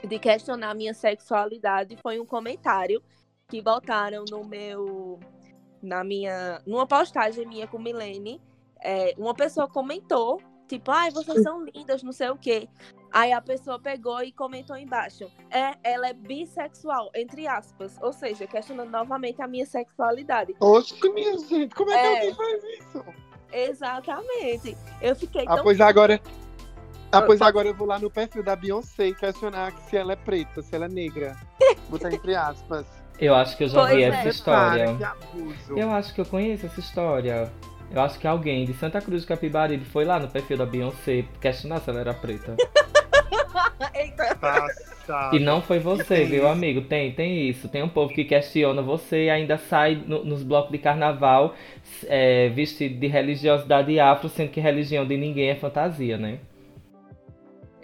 de questionar minha sexualidade foi um comentário que botaram no meu na minha numa postagem minha com Milene. É, uma pessoa comentou tipo, ai, vocês são lindas, não sei o quê. Aí a pessoa pegou e comentou embaixo. É, ela é bissexual, entre aspas. Ou seja, questionando novamente a minha sexualidade. Oxe, minha gente, como é, é que alguém faz isso? Exatamente. Eu fiquei ah, tão. Pois agora. Ah, pois agora eu vou lá no perfil da Beyoncé e questionar se ela é preta, se ela é negra. Botar entre aspas. Eu acho que eu já pois vi é. essa história. Para, eu acho que eu conheço essa história. Eu acho que alguém de Santa Cruz do Capibaribe foi lá no perfil da Beyoncé questionar se ela era preta. E não foi você, viu, amigo? Tem, tem isso. Tem um povo que questiona você e ainda sai no, nos blocos de carnaval é, vestido de religiosidade afro, sendo que religião de ninguém é fantasia, né?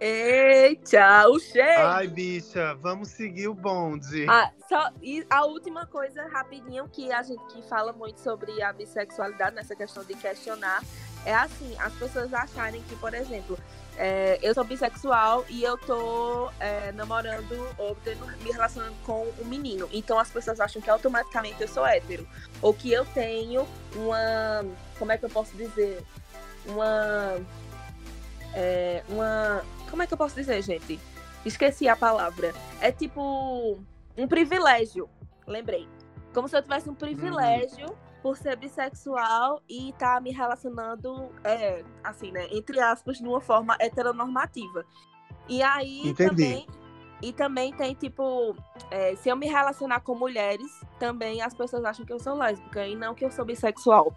Eita, o cheiro! Ai, bicha, vamos seguir o bonde. Ah, só, e a última coisa, rapidinho, que a gente que fala muito sobre a bissexualidade, nessa questão de questionar, é assim, as pessoas acharem que, por exemplo, é, eu sou bissexual e eu tô é, namorando ou tendo, me relacionando com um menino. Então as pessoas acham que automaticamente eu sou hétero. Ou que eu tenho uma. Como é que eu posso dizer? Uma. É, uma como é que eu posso dizer, gente? Esqueci a palavra. É tipo um privilégio. Lembrei. Como se eu tivesse um privilégio por ser bissexual e estar tá me relacionando, é, assim, né? Entre aspas, de uma forma heteronormativa. E aí Entendi. também. E também tem, tipo, é, se eu me relacionar com mulheres, também as pessoas acham que eu sou lésbica e não que eu sou bissexual.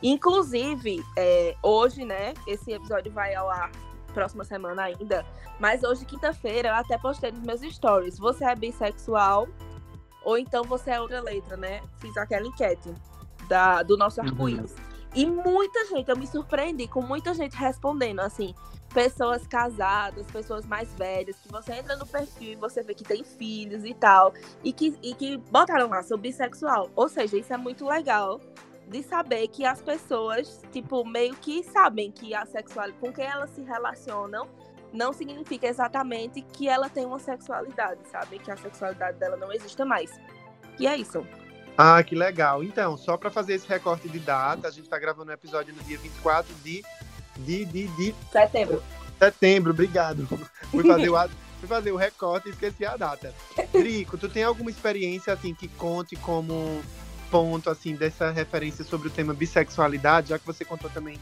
Inclusive, é, hoje, né, esse episódio vai ao ar próxima semana ainda. Mas hoje, quinta-feira, eu até postei nos meus stories. Você é bissexual? Ou então você é outra letra, né? Fiz aquela enquete da, do nosso uhum. arco-íris. Uhum. E muita gente, eu me surpreendi com muita gente respondendo, assim, pessoas casadas, pessoas mais velhas, que você entra no perfil e você vê que tem filhos e tal, e que, e que botaram lá, sou bissexual. Ou seja, isso é muito legal, de saber que as pessoas, tipo, meio que sabem que a sexualidade, com quem elas se relacionam, não significa exatamente que ela tem uma sexualidade, sabe? Que a sexualidade dela não exista mais. E é isso. Ah, que legal. Então, só para fazer esse recorte de data, a gente está gravando o um episódio no dia 24 de, de, de, de... Setembro. Setembro, obrigado. Fui fazer o, fui fazer o recorte e esqueci a data. Drico, tu tem alguma experiência, assim, que conte como ponto, assim, dessa referência sobre o tema bissexualidade, já que você contou também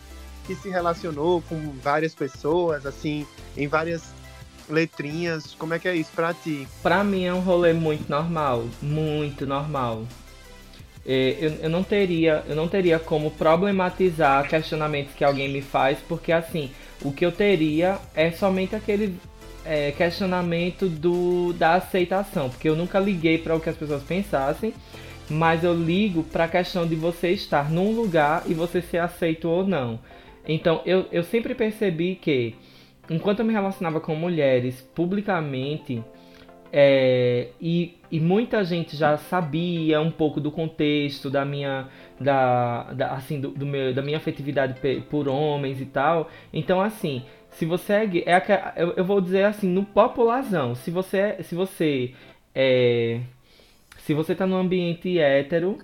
que se relacionou com várias pessoas, assim, em várias letrinhas. Como é que é isso pra ti? Pra mim é um rolê muito normal, muito normal. É, eu, eu, não teria, eu não teria como problematizar questionamentos que alguém me faz, porque assim, o que eu teria é somente aquele é, questionamento do, da aceitação, porque eu nunca liguei para o que as pessoas pensassem, mas eu ligo para a questão de você estar num lugar e você ser aceito ou não. Então eu, eu sempre percebi que, enquanto eu me relacionava com mulheres publicamente, é, e, e, muita gente já sabia um pouco do contexto da minha da, da assim do, do, meu, da minha afetividade por homens e tal então assim se você é, é eu, eu, vou dizer assim no populazão se você se você é, se você tá num ambiente hétero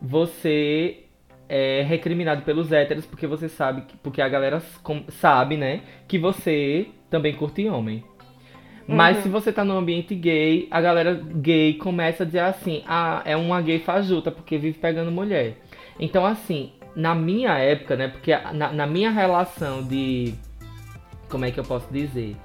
você é recriminado pelos héteros porque você sabe porque a galera sabe né que você também curte homem mas uhum. se você tá num ambiente gay, a galera gay começa a dizer assim: ah, é uma gay fajuta porque vive pegando mulher. Então, assim, na minha época, né? Porque na, na minha relação de. Como é que eu posso dizer?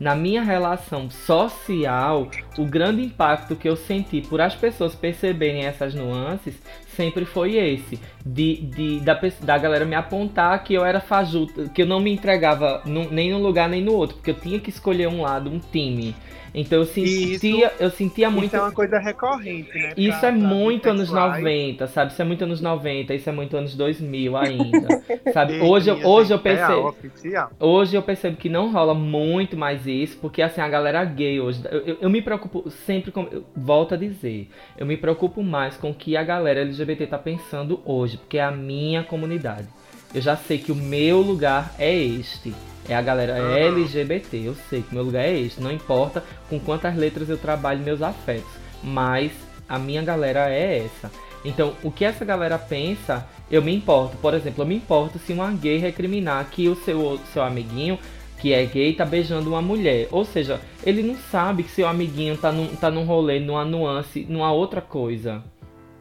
Na minha relação social, o grande impacto que eu senti por as pessoas perceberem essas nuances sempre foi esse. De, de da, da galera me apontar que eu era fajuta, que eu não me entregava nem num lugar nem no outro, porque eu tinha que escolher um lado, um time. Então eu sentia, isso, eu sentia muito. Isso é uma coisa recorrente, né? Isso pra, é muito anos 90, sabe? Isso é muito anos 90, isso é muito anos 2000 ainda. sabe? Hoje, eu, hoje eu percebo. Hoje eu percebo que não rola muito mais isso, porque assim, a galera gay hoje. Eu, eu, eu me preocupo sempre com. Eu, volto a dizer, eu me preocupo mais com o que a galera LGBT tá pensando hoje, porque é a minha comunidade. Eu já sei que o meu lugar é este. É a galera é LGBT, eu sei que meu lugar é este. Não importa com quantas letras eu trabalho meus afetos. Mas a minha galera é essa. Então, o que essa galera pensa, eu me importo. Por exemplo, eu me importo se uma gay recriminar que o seu, seu amiguinho, que é gay, tá beijando uma mulher. Ou seja, ele não sabe que seu amiguinho tá num, tá num rolê, numa nuance, numa outra coisa.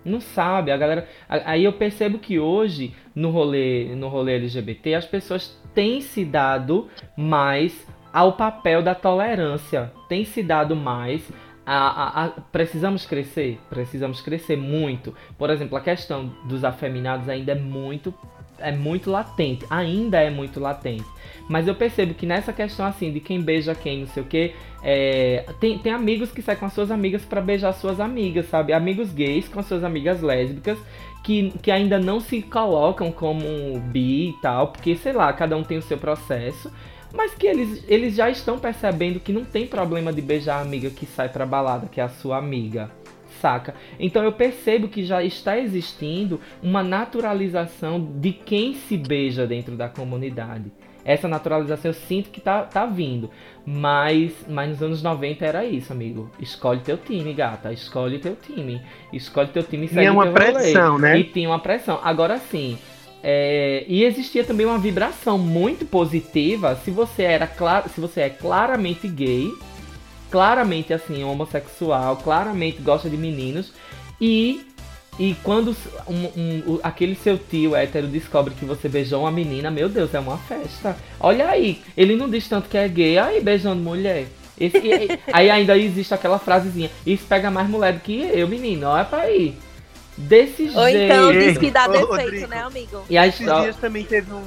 Não sabe, a galera. Aí eu percebo que hoje, no rolê, no rolê LGBT, as pessoas têm se dado mais ao papel da tolerância. Tem se dado mais. A, a, a, precisamos crescer? Precisamos crescer muito. Por exemplo, a questão dos afeminados ainda é muito é muito latente, ainda é muito latente. Mas eu percebo que nessa questão assim de quem beija quem, não sei o que, é, tem, tem amigos que saem com as suas amigas para beijar suas amigas, sabe? Amigos gays com as suas amigas lésbicas que, que ainda não se colocam como bi e tal, porque sei lá, cada um tem o seu processo. Mas que eles, eles já estão percebendo que não tem problema de beijar a amiga que sai pra balada, que é a sua amiga saca? Então eu percebo que já está existindo uma naturalização de quem se beija dentro da comunidade. Essa naturalização eu sinto que tá, tá vindo. Mas, mas nos anos 90 era isso, amigo. Escolhe teu time, gata. Escolhe teu time. Escolhe teu time e segue é uma pressão, rolê. né? E tinha uma pressão. Agora sim. É, e existia também uma vibração muito positiva se você era claro, se você é claramente gay claramente assim, homossexual, claramente gosta de meninos e e quando um, um, aquele seu tio hétero descobre que você beijou uma menina, meu Deus, é uma festa. Olha aí, ele não diz tanto que é gay, aí beijando mulher. Esse, e, aí ainda existe aquela frasezinha, isso pega mais mulher do que eu, menino, olha pra ir. Desse Ou jeito. então diz que dá defeito, Rodrigo, né, amigo? E a Esses dias também teve um,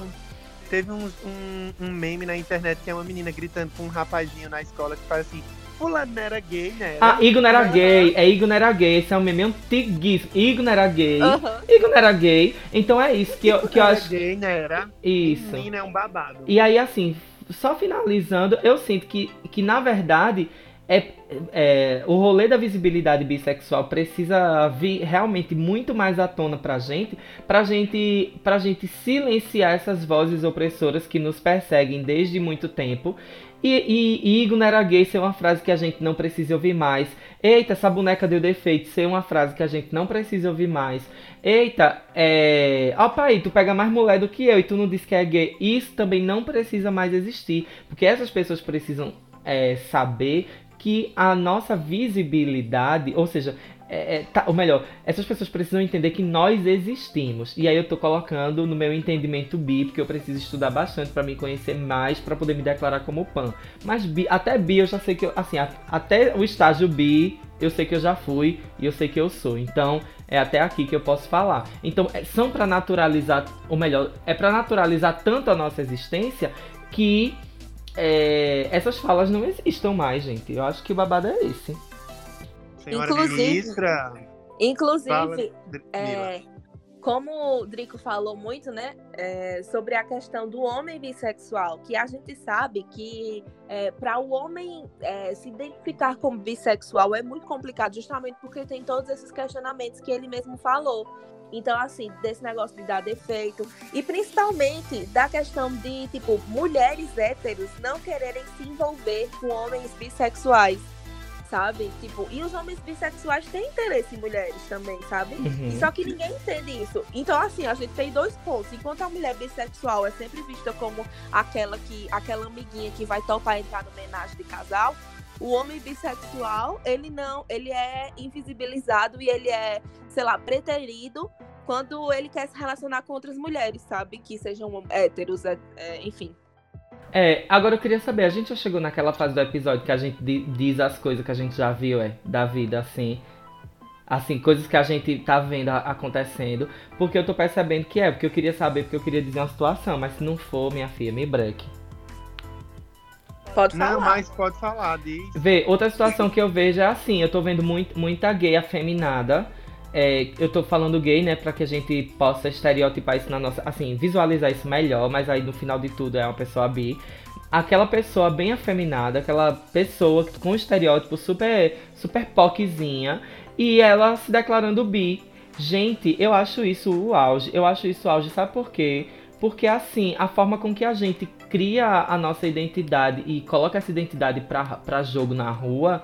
teve um, um, um meme na internet que é uma menina gritando com um rapazinho na escola que faz assim, fulano era gay, né? Ah, Igor era gay. É Igor não era gay. Esse é um meme antiguíssimo. Igor não era gay. Uhum. Igor não era gay. Então é isso que eu, que eu acho. gay, né? Era. Isso. Menina é um babado. E aí, assim, só finalizando, eu sinto que, que na verdade. é, é, o rolê da visibilidade bissexual precisa vir realmente muito mais à tona pra gente, pra gente, pra gente silenciar essas vozes opressoras que nos perseguem desde muito tempo. E, e, Igor era gay ser uma frase que a gente não precisa ouvir mais. Eita, essa boneca deu defeito ser uma frase que a gente não precisa ouvir mais. Eita, é. Opa aí, tu pega mais mulher do que eu e tu não diz que é gay. Isso também não precisa mais existir. Porque essas pessoas precisam é, saber que a nossa visibilidade, ou seja, é, é, tá, ou melhor, essas pessoas precisam entender que nós existimos. E aí eu tô colocando no meu entendimento bi, porque eu preciso estudar bastante para me conhecer mais, para poder me declarar como pan. Mas bi, até bi eu já sei que eu, assim, a, até o estágio bi, eu sei que eu já fui e eu sei que eu sou. Então, é até aqui que eu posso falar. Então, é, são para naturalizar, ou melhor, é para naturalizar tanto a nossa existência que é, essas falas não existam mais, gente. Eu acho que o babado é esse. Senhora inclusive, ministra. Inclusive, é, como o Drico falou muito, né, é, sobre a questão do homem bissexual, que a gente sabe que é, para o homem é, se identificar como bissexual é muito complicado, justamente porque tem todos esses questionamentos que ele mesmo falou. Então, assim, desse negócio de dar defeito. E principalmente da questão de, tipo, mulheres héteros não quererem se envolver com homens bissexuais. Sabe? Tipo, e os homens bissexuais têm interesse em mulheres também, sabe? Uhum. Só que ninguém entende isso. Então, assim, a gente tem dois pontos. Enquanto a mulher bissexual é sempre vista como aquela que, aquela amiguinha que vai topar entrar no homenagem de casal, o homem bissexual, ele não, ele é invisibilizado e ele é, sei lá, preterido quando ele quer se relacionar com outras mulheres, sabe? Que sejam héteros, é, é, enfim. É, agora eu queria saber, a gente já chegou naquela fase do episódio que a gente diz as coisas que a gente já viu, é, da vida, assim. Assim, coisas que a gente tá vendo acontecendo. Porque eu tô percebendo que é, porque eu queria saber, porque eu queria dizer uma situação, mas se não for, minha filha, me breque. Pode falar. Não, mas pode falar, diz. Vê, outra situação que eu vejo é assim, eu tô vendo muito, muita gay afeminada. É, eu tô falando gay, né, pra que a gente possa estereotipar isso na nossa. Assim, visualizar isso melhor, mas aí no final de tudo é uma pessoa bi. Aquela pessoa bem afeminada, aquela pessoa com estereótipo super, super poquezinha, e ela se declarando bi. Gente, eu acho isso o auge. Eu acho isso o auge, sabe por quê? Porque assim, a forma com que a gente cria a nossa identidade e coloca essa identidade para jogo na rua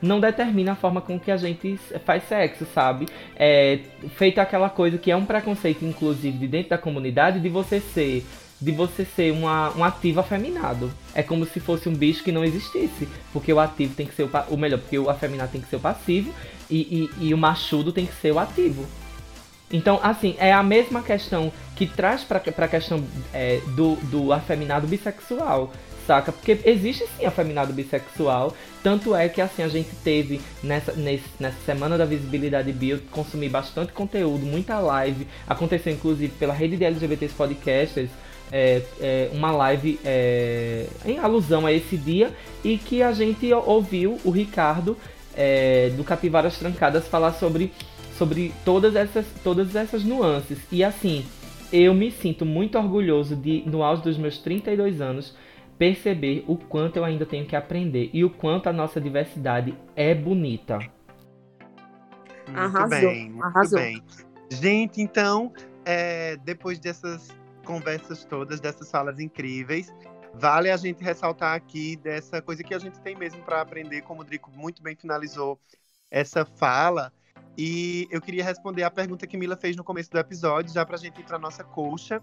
não determina a forma com que a gente faz sexo, sabe? É feita aquela coisa que é um preconceito, inclusive, de dentro da comunidade, de você ser de você ser uma, um ativo afeminado. É como se fosse um bicho que não existisse. Porque o ativo tem que ser o, o melhor, porque o afeminado tem que ser o passivo e, e, e o machudo tem que ser o ativo. Então, assim, é a mesma questão que traz para a questão é, do, do afeminado bissexual, Porque existe sim afeminado bissexual, tanto é que assim a gente teve nessa, nesse, nessa semana da visibilidade bi, eu consumi bastante conteúdo, muita live, aconteceu inclusive pela rede de LGBTs Podcasters, é, é, uma live é, em alusão a esse dia e que a gente ouviu o Ricardo é, do Capivaras Trancadas falar sobre sobre todas essas, todas essas nuances. E assim, eu me sinto muito orgulhoso de, no auge dos meus 32 anos, perceber o quanto eu ainda tenho que aprender e o quanto a nossa diversidade é bonita. Muito arrasou, bem, muito arrasou. bem. Gente, então, é, depois dessas conversas todas, dessas falas incríveis, vale a gente ressaltar aqui dessa coisa que a gente tem mesmo para aprender, como o Drico muito bem finalizou essa fala, e eu queria responder a pergunta que Mila fez no começo do episódio, já para a gente ir para nossa coxa.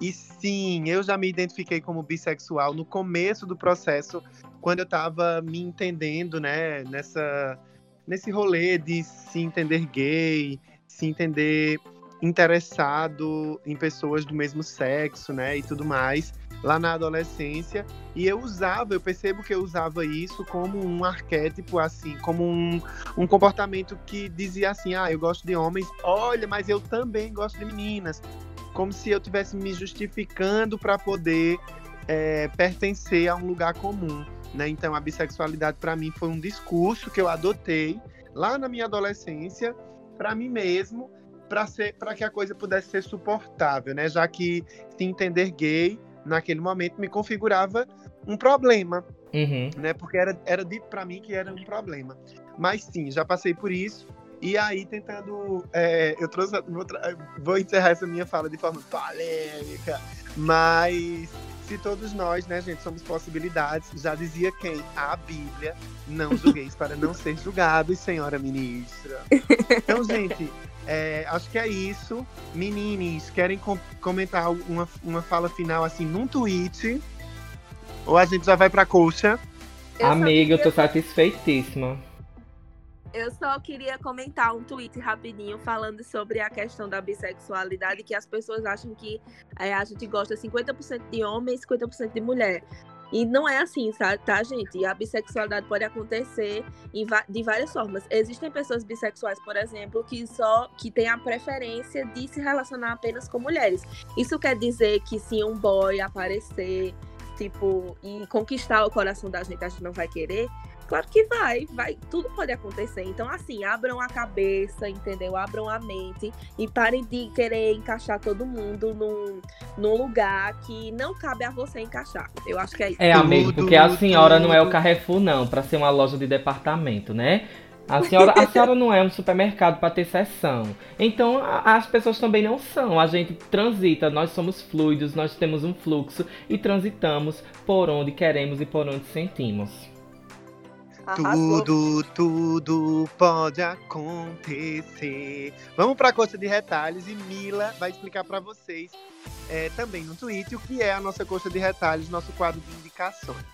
E sim, eu já me identifiquei como bissexual no começo do processo, quando eu estava me entendendo, né, nessa, nesse rolê de se entender gay, se entender interessado em pessoas do mesmo sexo, né, e tudo mais lá na adolescência. E eu usava, eu percebo que eu usava isso como um arquétipo, assim, como um, um comportamento que dizia assim: ah, eu gosto de homens, olha, mas eu também gosto de meninas. Como se eu tivesse me justificando para poder é, pertencer a um lugar comum. Né? Então, a bissexualidade para mim foi um discurso que eu adotei lá na minha adolescência para mim mesmo, para que a coisa pudesse ser suportável, né? Já que se entender gay naquele momento me configurava um problema, Uhum. né? Porque era, era dito pra mim que era um problema. Mas sim, já passei por isso. E aí, tentando. é, eu trouxe. Vou, vou encerrar essa minha fala de forma polêmica. Mas se todos nós, né, gente, somos possibilidades, já dizia quem? A Bíblia. Não julgueis para não ser julgados, senhora ministra. Então, gente, é, acho que é isso. Menines, querem com- comentar uma, uma fala final assim num tweet? Ou a gente já vai pra coxa? Eu Amiga, eu tô satisfeitíssima. Eu só queria comentar um tweet rapidinho falando sobre a questão da bissexualidade, que as pessoas acham que é, a gente gosta 50% de homem e 50% de mulher. E não é assim, sabe, tá, gente? A bissexualidade pode acontecer de várias formas. Existem pessoas bissexuais, por exemplo, que só que têm a preferência de se relacionar apenas com mulheres. Isso quer dizer que se um boy aparecer, tipo, e conquistar o coração da gente, a gente não vai querer? Claro que vai, vai, tudo pode acontecer. Então, assim, abram a cabeça, entendeu? Abram a mente e parem de querer encaixar todo mundo num, num lugar que não cabe a você encaixar. Eu acho que é isso. É, amigo, porque a senhora não é o. Carrefour, não, pra ser uma loja de departamento, né? A senhora, a senhora não é um supermercado pra ter sessão. Então, a- as pessoas também não são. A gente transita, nós somos fluidos, nós temos um fluxo e transitamos por onde queremos e por onde sentimos. Arrasou. Tudo, tudo pode acontecer. Vamos para a coxa de retalhos e Mila vai explicar para vocês é, também no tweet o que é a nossa coxa de retalhos, nosso quadro de indicações.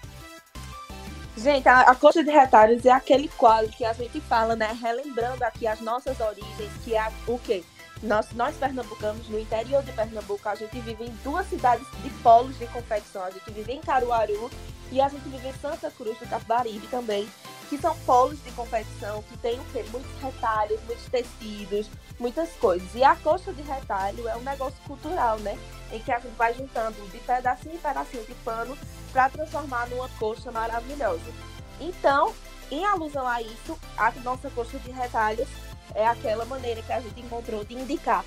Gente, a, a Coxa de Retalhos é aquele quadro que a gente fala, né? Relembrando aqui as nossas origens, que é o quê? Nós, nós pernambucanos, no interior de Pernambuco, a gente vive em duas cidades de polos de confecção. A gente vive em Caruaru e a gente vive em Santa Cruz do Capibaribe também, que são polos de confecção que tem o quê? Muitos retalhos, muitos tecidos, muitas coisas. E a coxa de retalho é um negócio cultural, né? Em que a gente vai juntando de pedacinho em pedacinho de pano para transformar numa coxa maravilhosa. Então, em alusão a isso, a nossa coxa de retalhos é aquela maneira que a gente encontrou de indicar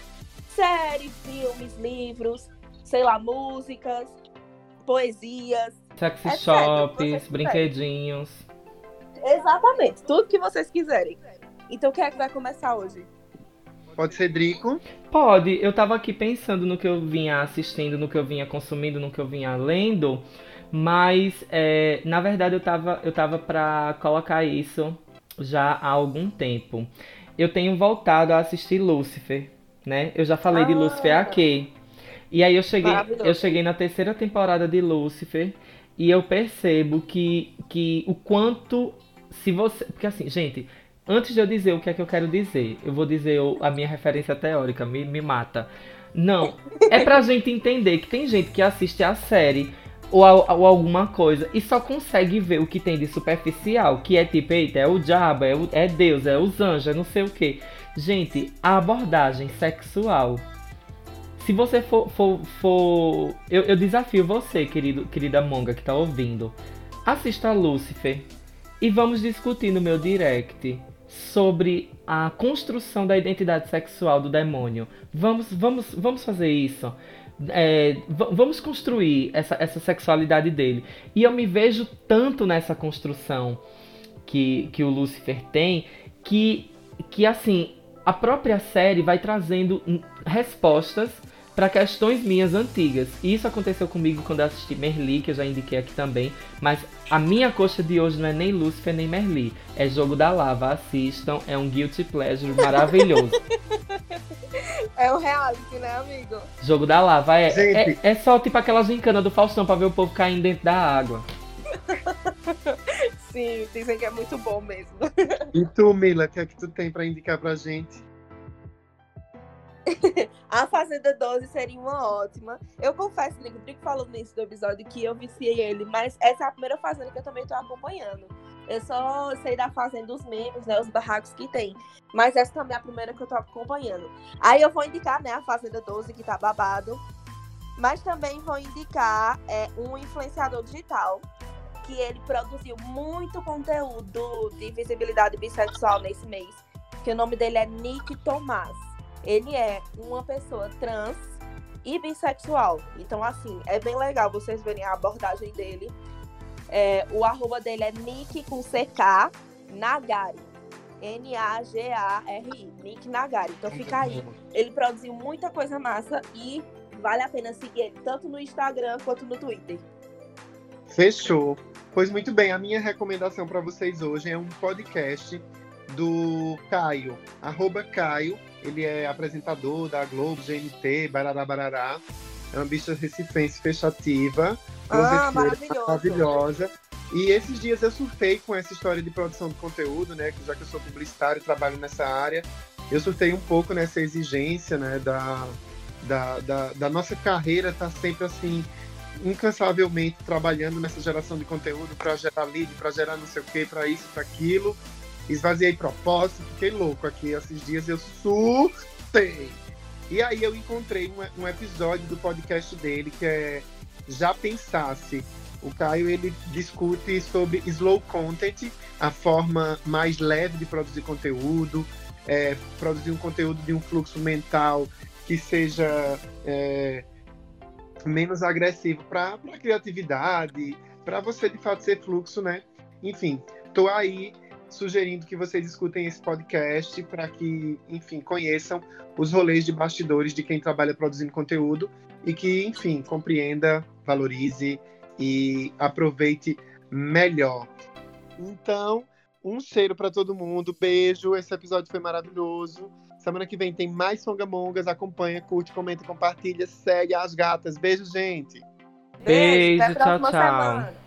séries, filmes, livros, sei lá, músicas, poesias. Sexy É shops, brinquedinhos. Exatamente, tudo que vocês quiserem. Então, quem é que vai começar hoje? Pode ser Drico? Pode, eu tava aqui pensando no que eu vinha assistindo, no que eu vinha consumindo, no que eu vinha lendo, mas é, na verdade eu tava, eu tava pra colocar isso já há algum tempo. Eu tenho voltado a assistir Lucifer, né? Eu já falei de Ah. Lucifer aqui. E aí eu cheguei, eu cheguei na terceira temporada de Lucifer e eu percebo que, que o quanto se você, porque assim, gente, Antes de eu dizer o que é que eu quero dizer, eu vou dizer a minha referência teórica, me, me mata. Não, é pra gente entender que tem gente que assiste a série ou, a- ou alguma coisa e só consegue ver o que tem de superficial, que é tipo, eita, é o diabo, é, o- é Deus, é os anjos, é não sei o que. Gente, a abordagem sexual. Se você for. for, for eu, eu desafio você, querido, querida monga que tá ouvindo. Assista Lucifer e vamos discutir no meu direct sobre a construção da identidade sexual do demônio. Vamos, vamos, vamos fazer isso. É, vamos construir essa, essa sexualidade dele. E eu me vejo tanto nessa construção que, que o Lucifer tem que, que assim, a própria série vai trazendo respostas para questões minhas antigas. E isso aconteceu comigo quando eu assisti Merli, que eu já indiquei aqui também. Mas a minha coxa de hoje não é nem Lucifer nem Merli. É Jogo da Lava. Assistam. É um guilty pleasure maravilhoso. É um reality, né, amigo? Jogo da Lava é, Gente. é, é só tipo aquela gincana do Faustão pra ver o povo caindo dentro da água. Sim, dizem que é muito bom mesmo. E tu, Mila, o que é que tu tem pra indicar pra gente? A Fazenda 12 seria uma ótima. Eu confesso, Nico, o Drico falou início do episódio que eu viciei ele, mas essa é a primeira Fazenda que eu também tô acompanhando. Eu só sei da Fazenda dos memes, né, os barracos que tem. Mas essa também é a primeira que eu tô acompanhando. Aí eu vou indicar, né, a Fazenda 12, que tá babado. Mas também vou indicar é, um influenciador digital, que ele produziu muito conteúdo de visibilidade bissexual nesse mês. Que o nome dele é Nick Tomás ele é uma pessoa trans e bissexual. Então, assim, é bem legal vocês verem a abordagem dele. É, o arroba dele é Nick com CK Nagari. N-A-G-A-R-I. Nick Nagari. Então fica aí. Ele produziu muita coisa massa e vale a pena seguir ele tanto no Instagram quanto no Twitter. Fechou. Pois muito bem, a minha recomendação para vocês hoje é um podcast do Caio, arroba Caio. Ele é apresentador da Globo, GNT, Barará Barará. É uma bicha recifense fechativa, Ah, maravilhoso. maravilhosa. E esses dias eu surtei com essa história de produção de conteúdo, né? Já que eu sou publicitário e trabalho nessa área, eu surtei um pouco nessa exigência, né? Da, da, da, da nossa carreira tá sempre assim incansavelmente trabalhando nessa geração de conteúdo para gerar lead, para gerar não sei o que, para isso, para aquilo. Esvaziei propósito, fiquei louco aqui. Esses dias eu surtei. E aí eu encontrei um, um episódio do podcast dele que é Já Pensasse. O Caio ele discute sobre slow content, a forma mais leve de produzir conteúdo, é, produzir um conteúdo de um fluxo mental que seja é, menos agressivo para a criatividade, para você de fato ser fluxo, né? Enfim, tô aí sugerindo que vocês escutem esse podcast para que, enfim, conheçam os rolês de bastidores de quem trabalha produzindo conteúdo e que, enfim, compreenda, valorize e aproveite melhor. Então, um cheiro para todo mundo, beijo. Esse episódio foi maravilhoso. Semana que vem tem mais Songamongas. Acompanha, curte, comenta, compartilha, segue as gatas. Beijo, gente. Beijo, até a tchau, próxima tchau. semana.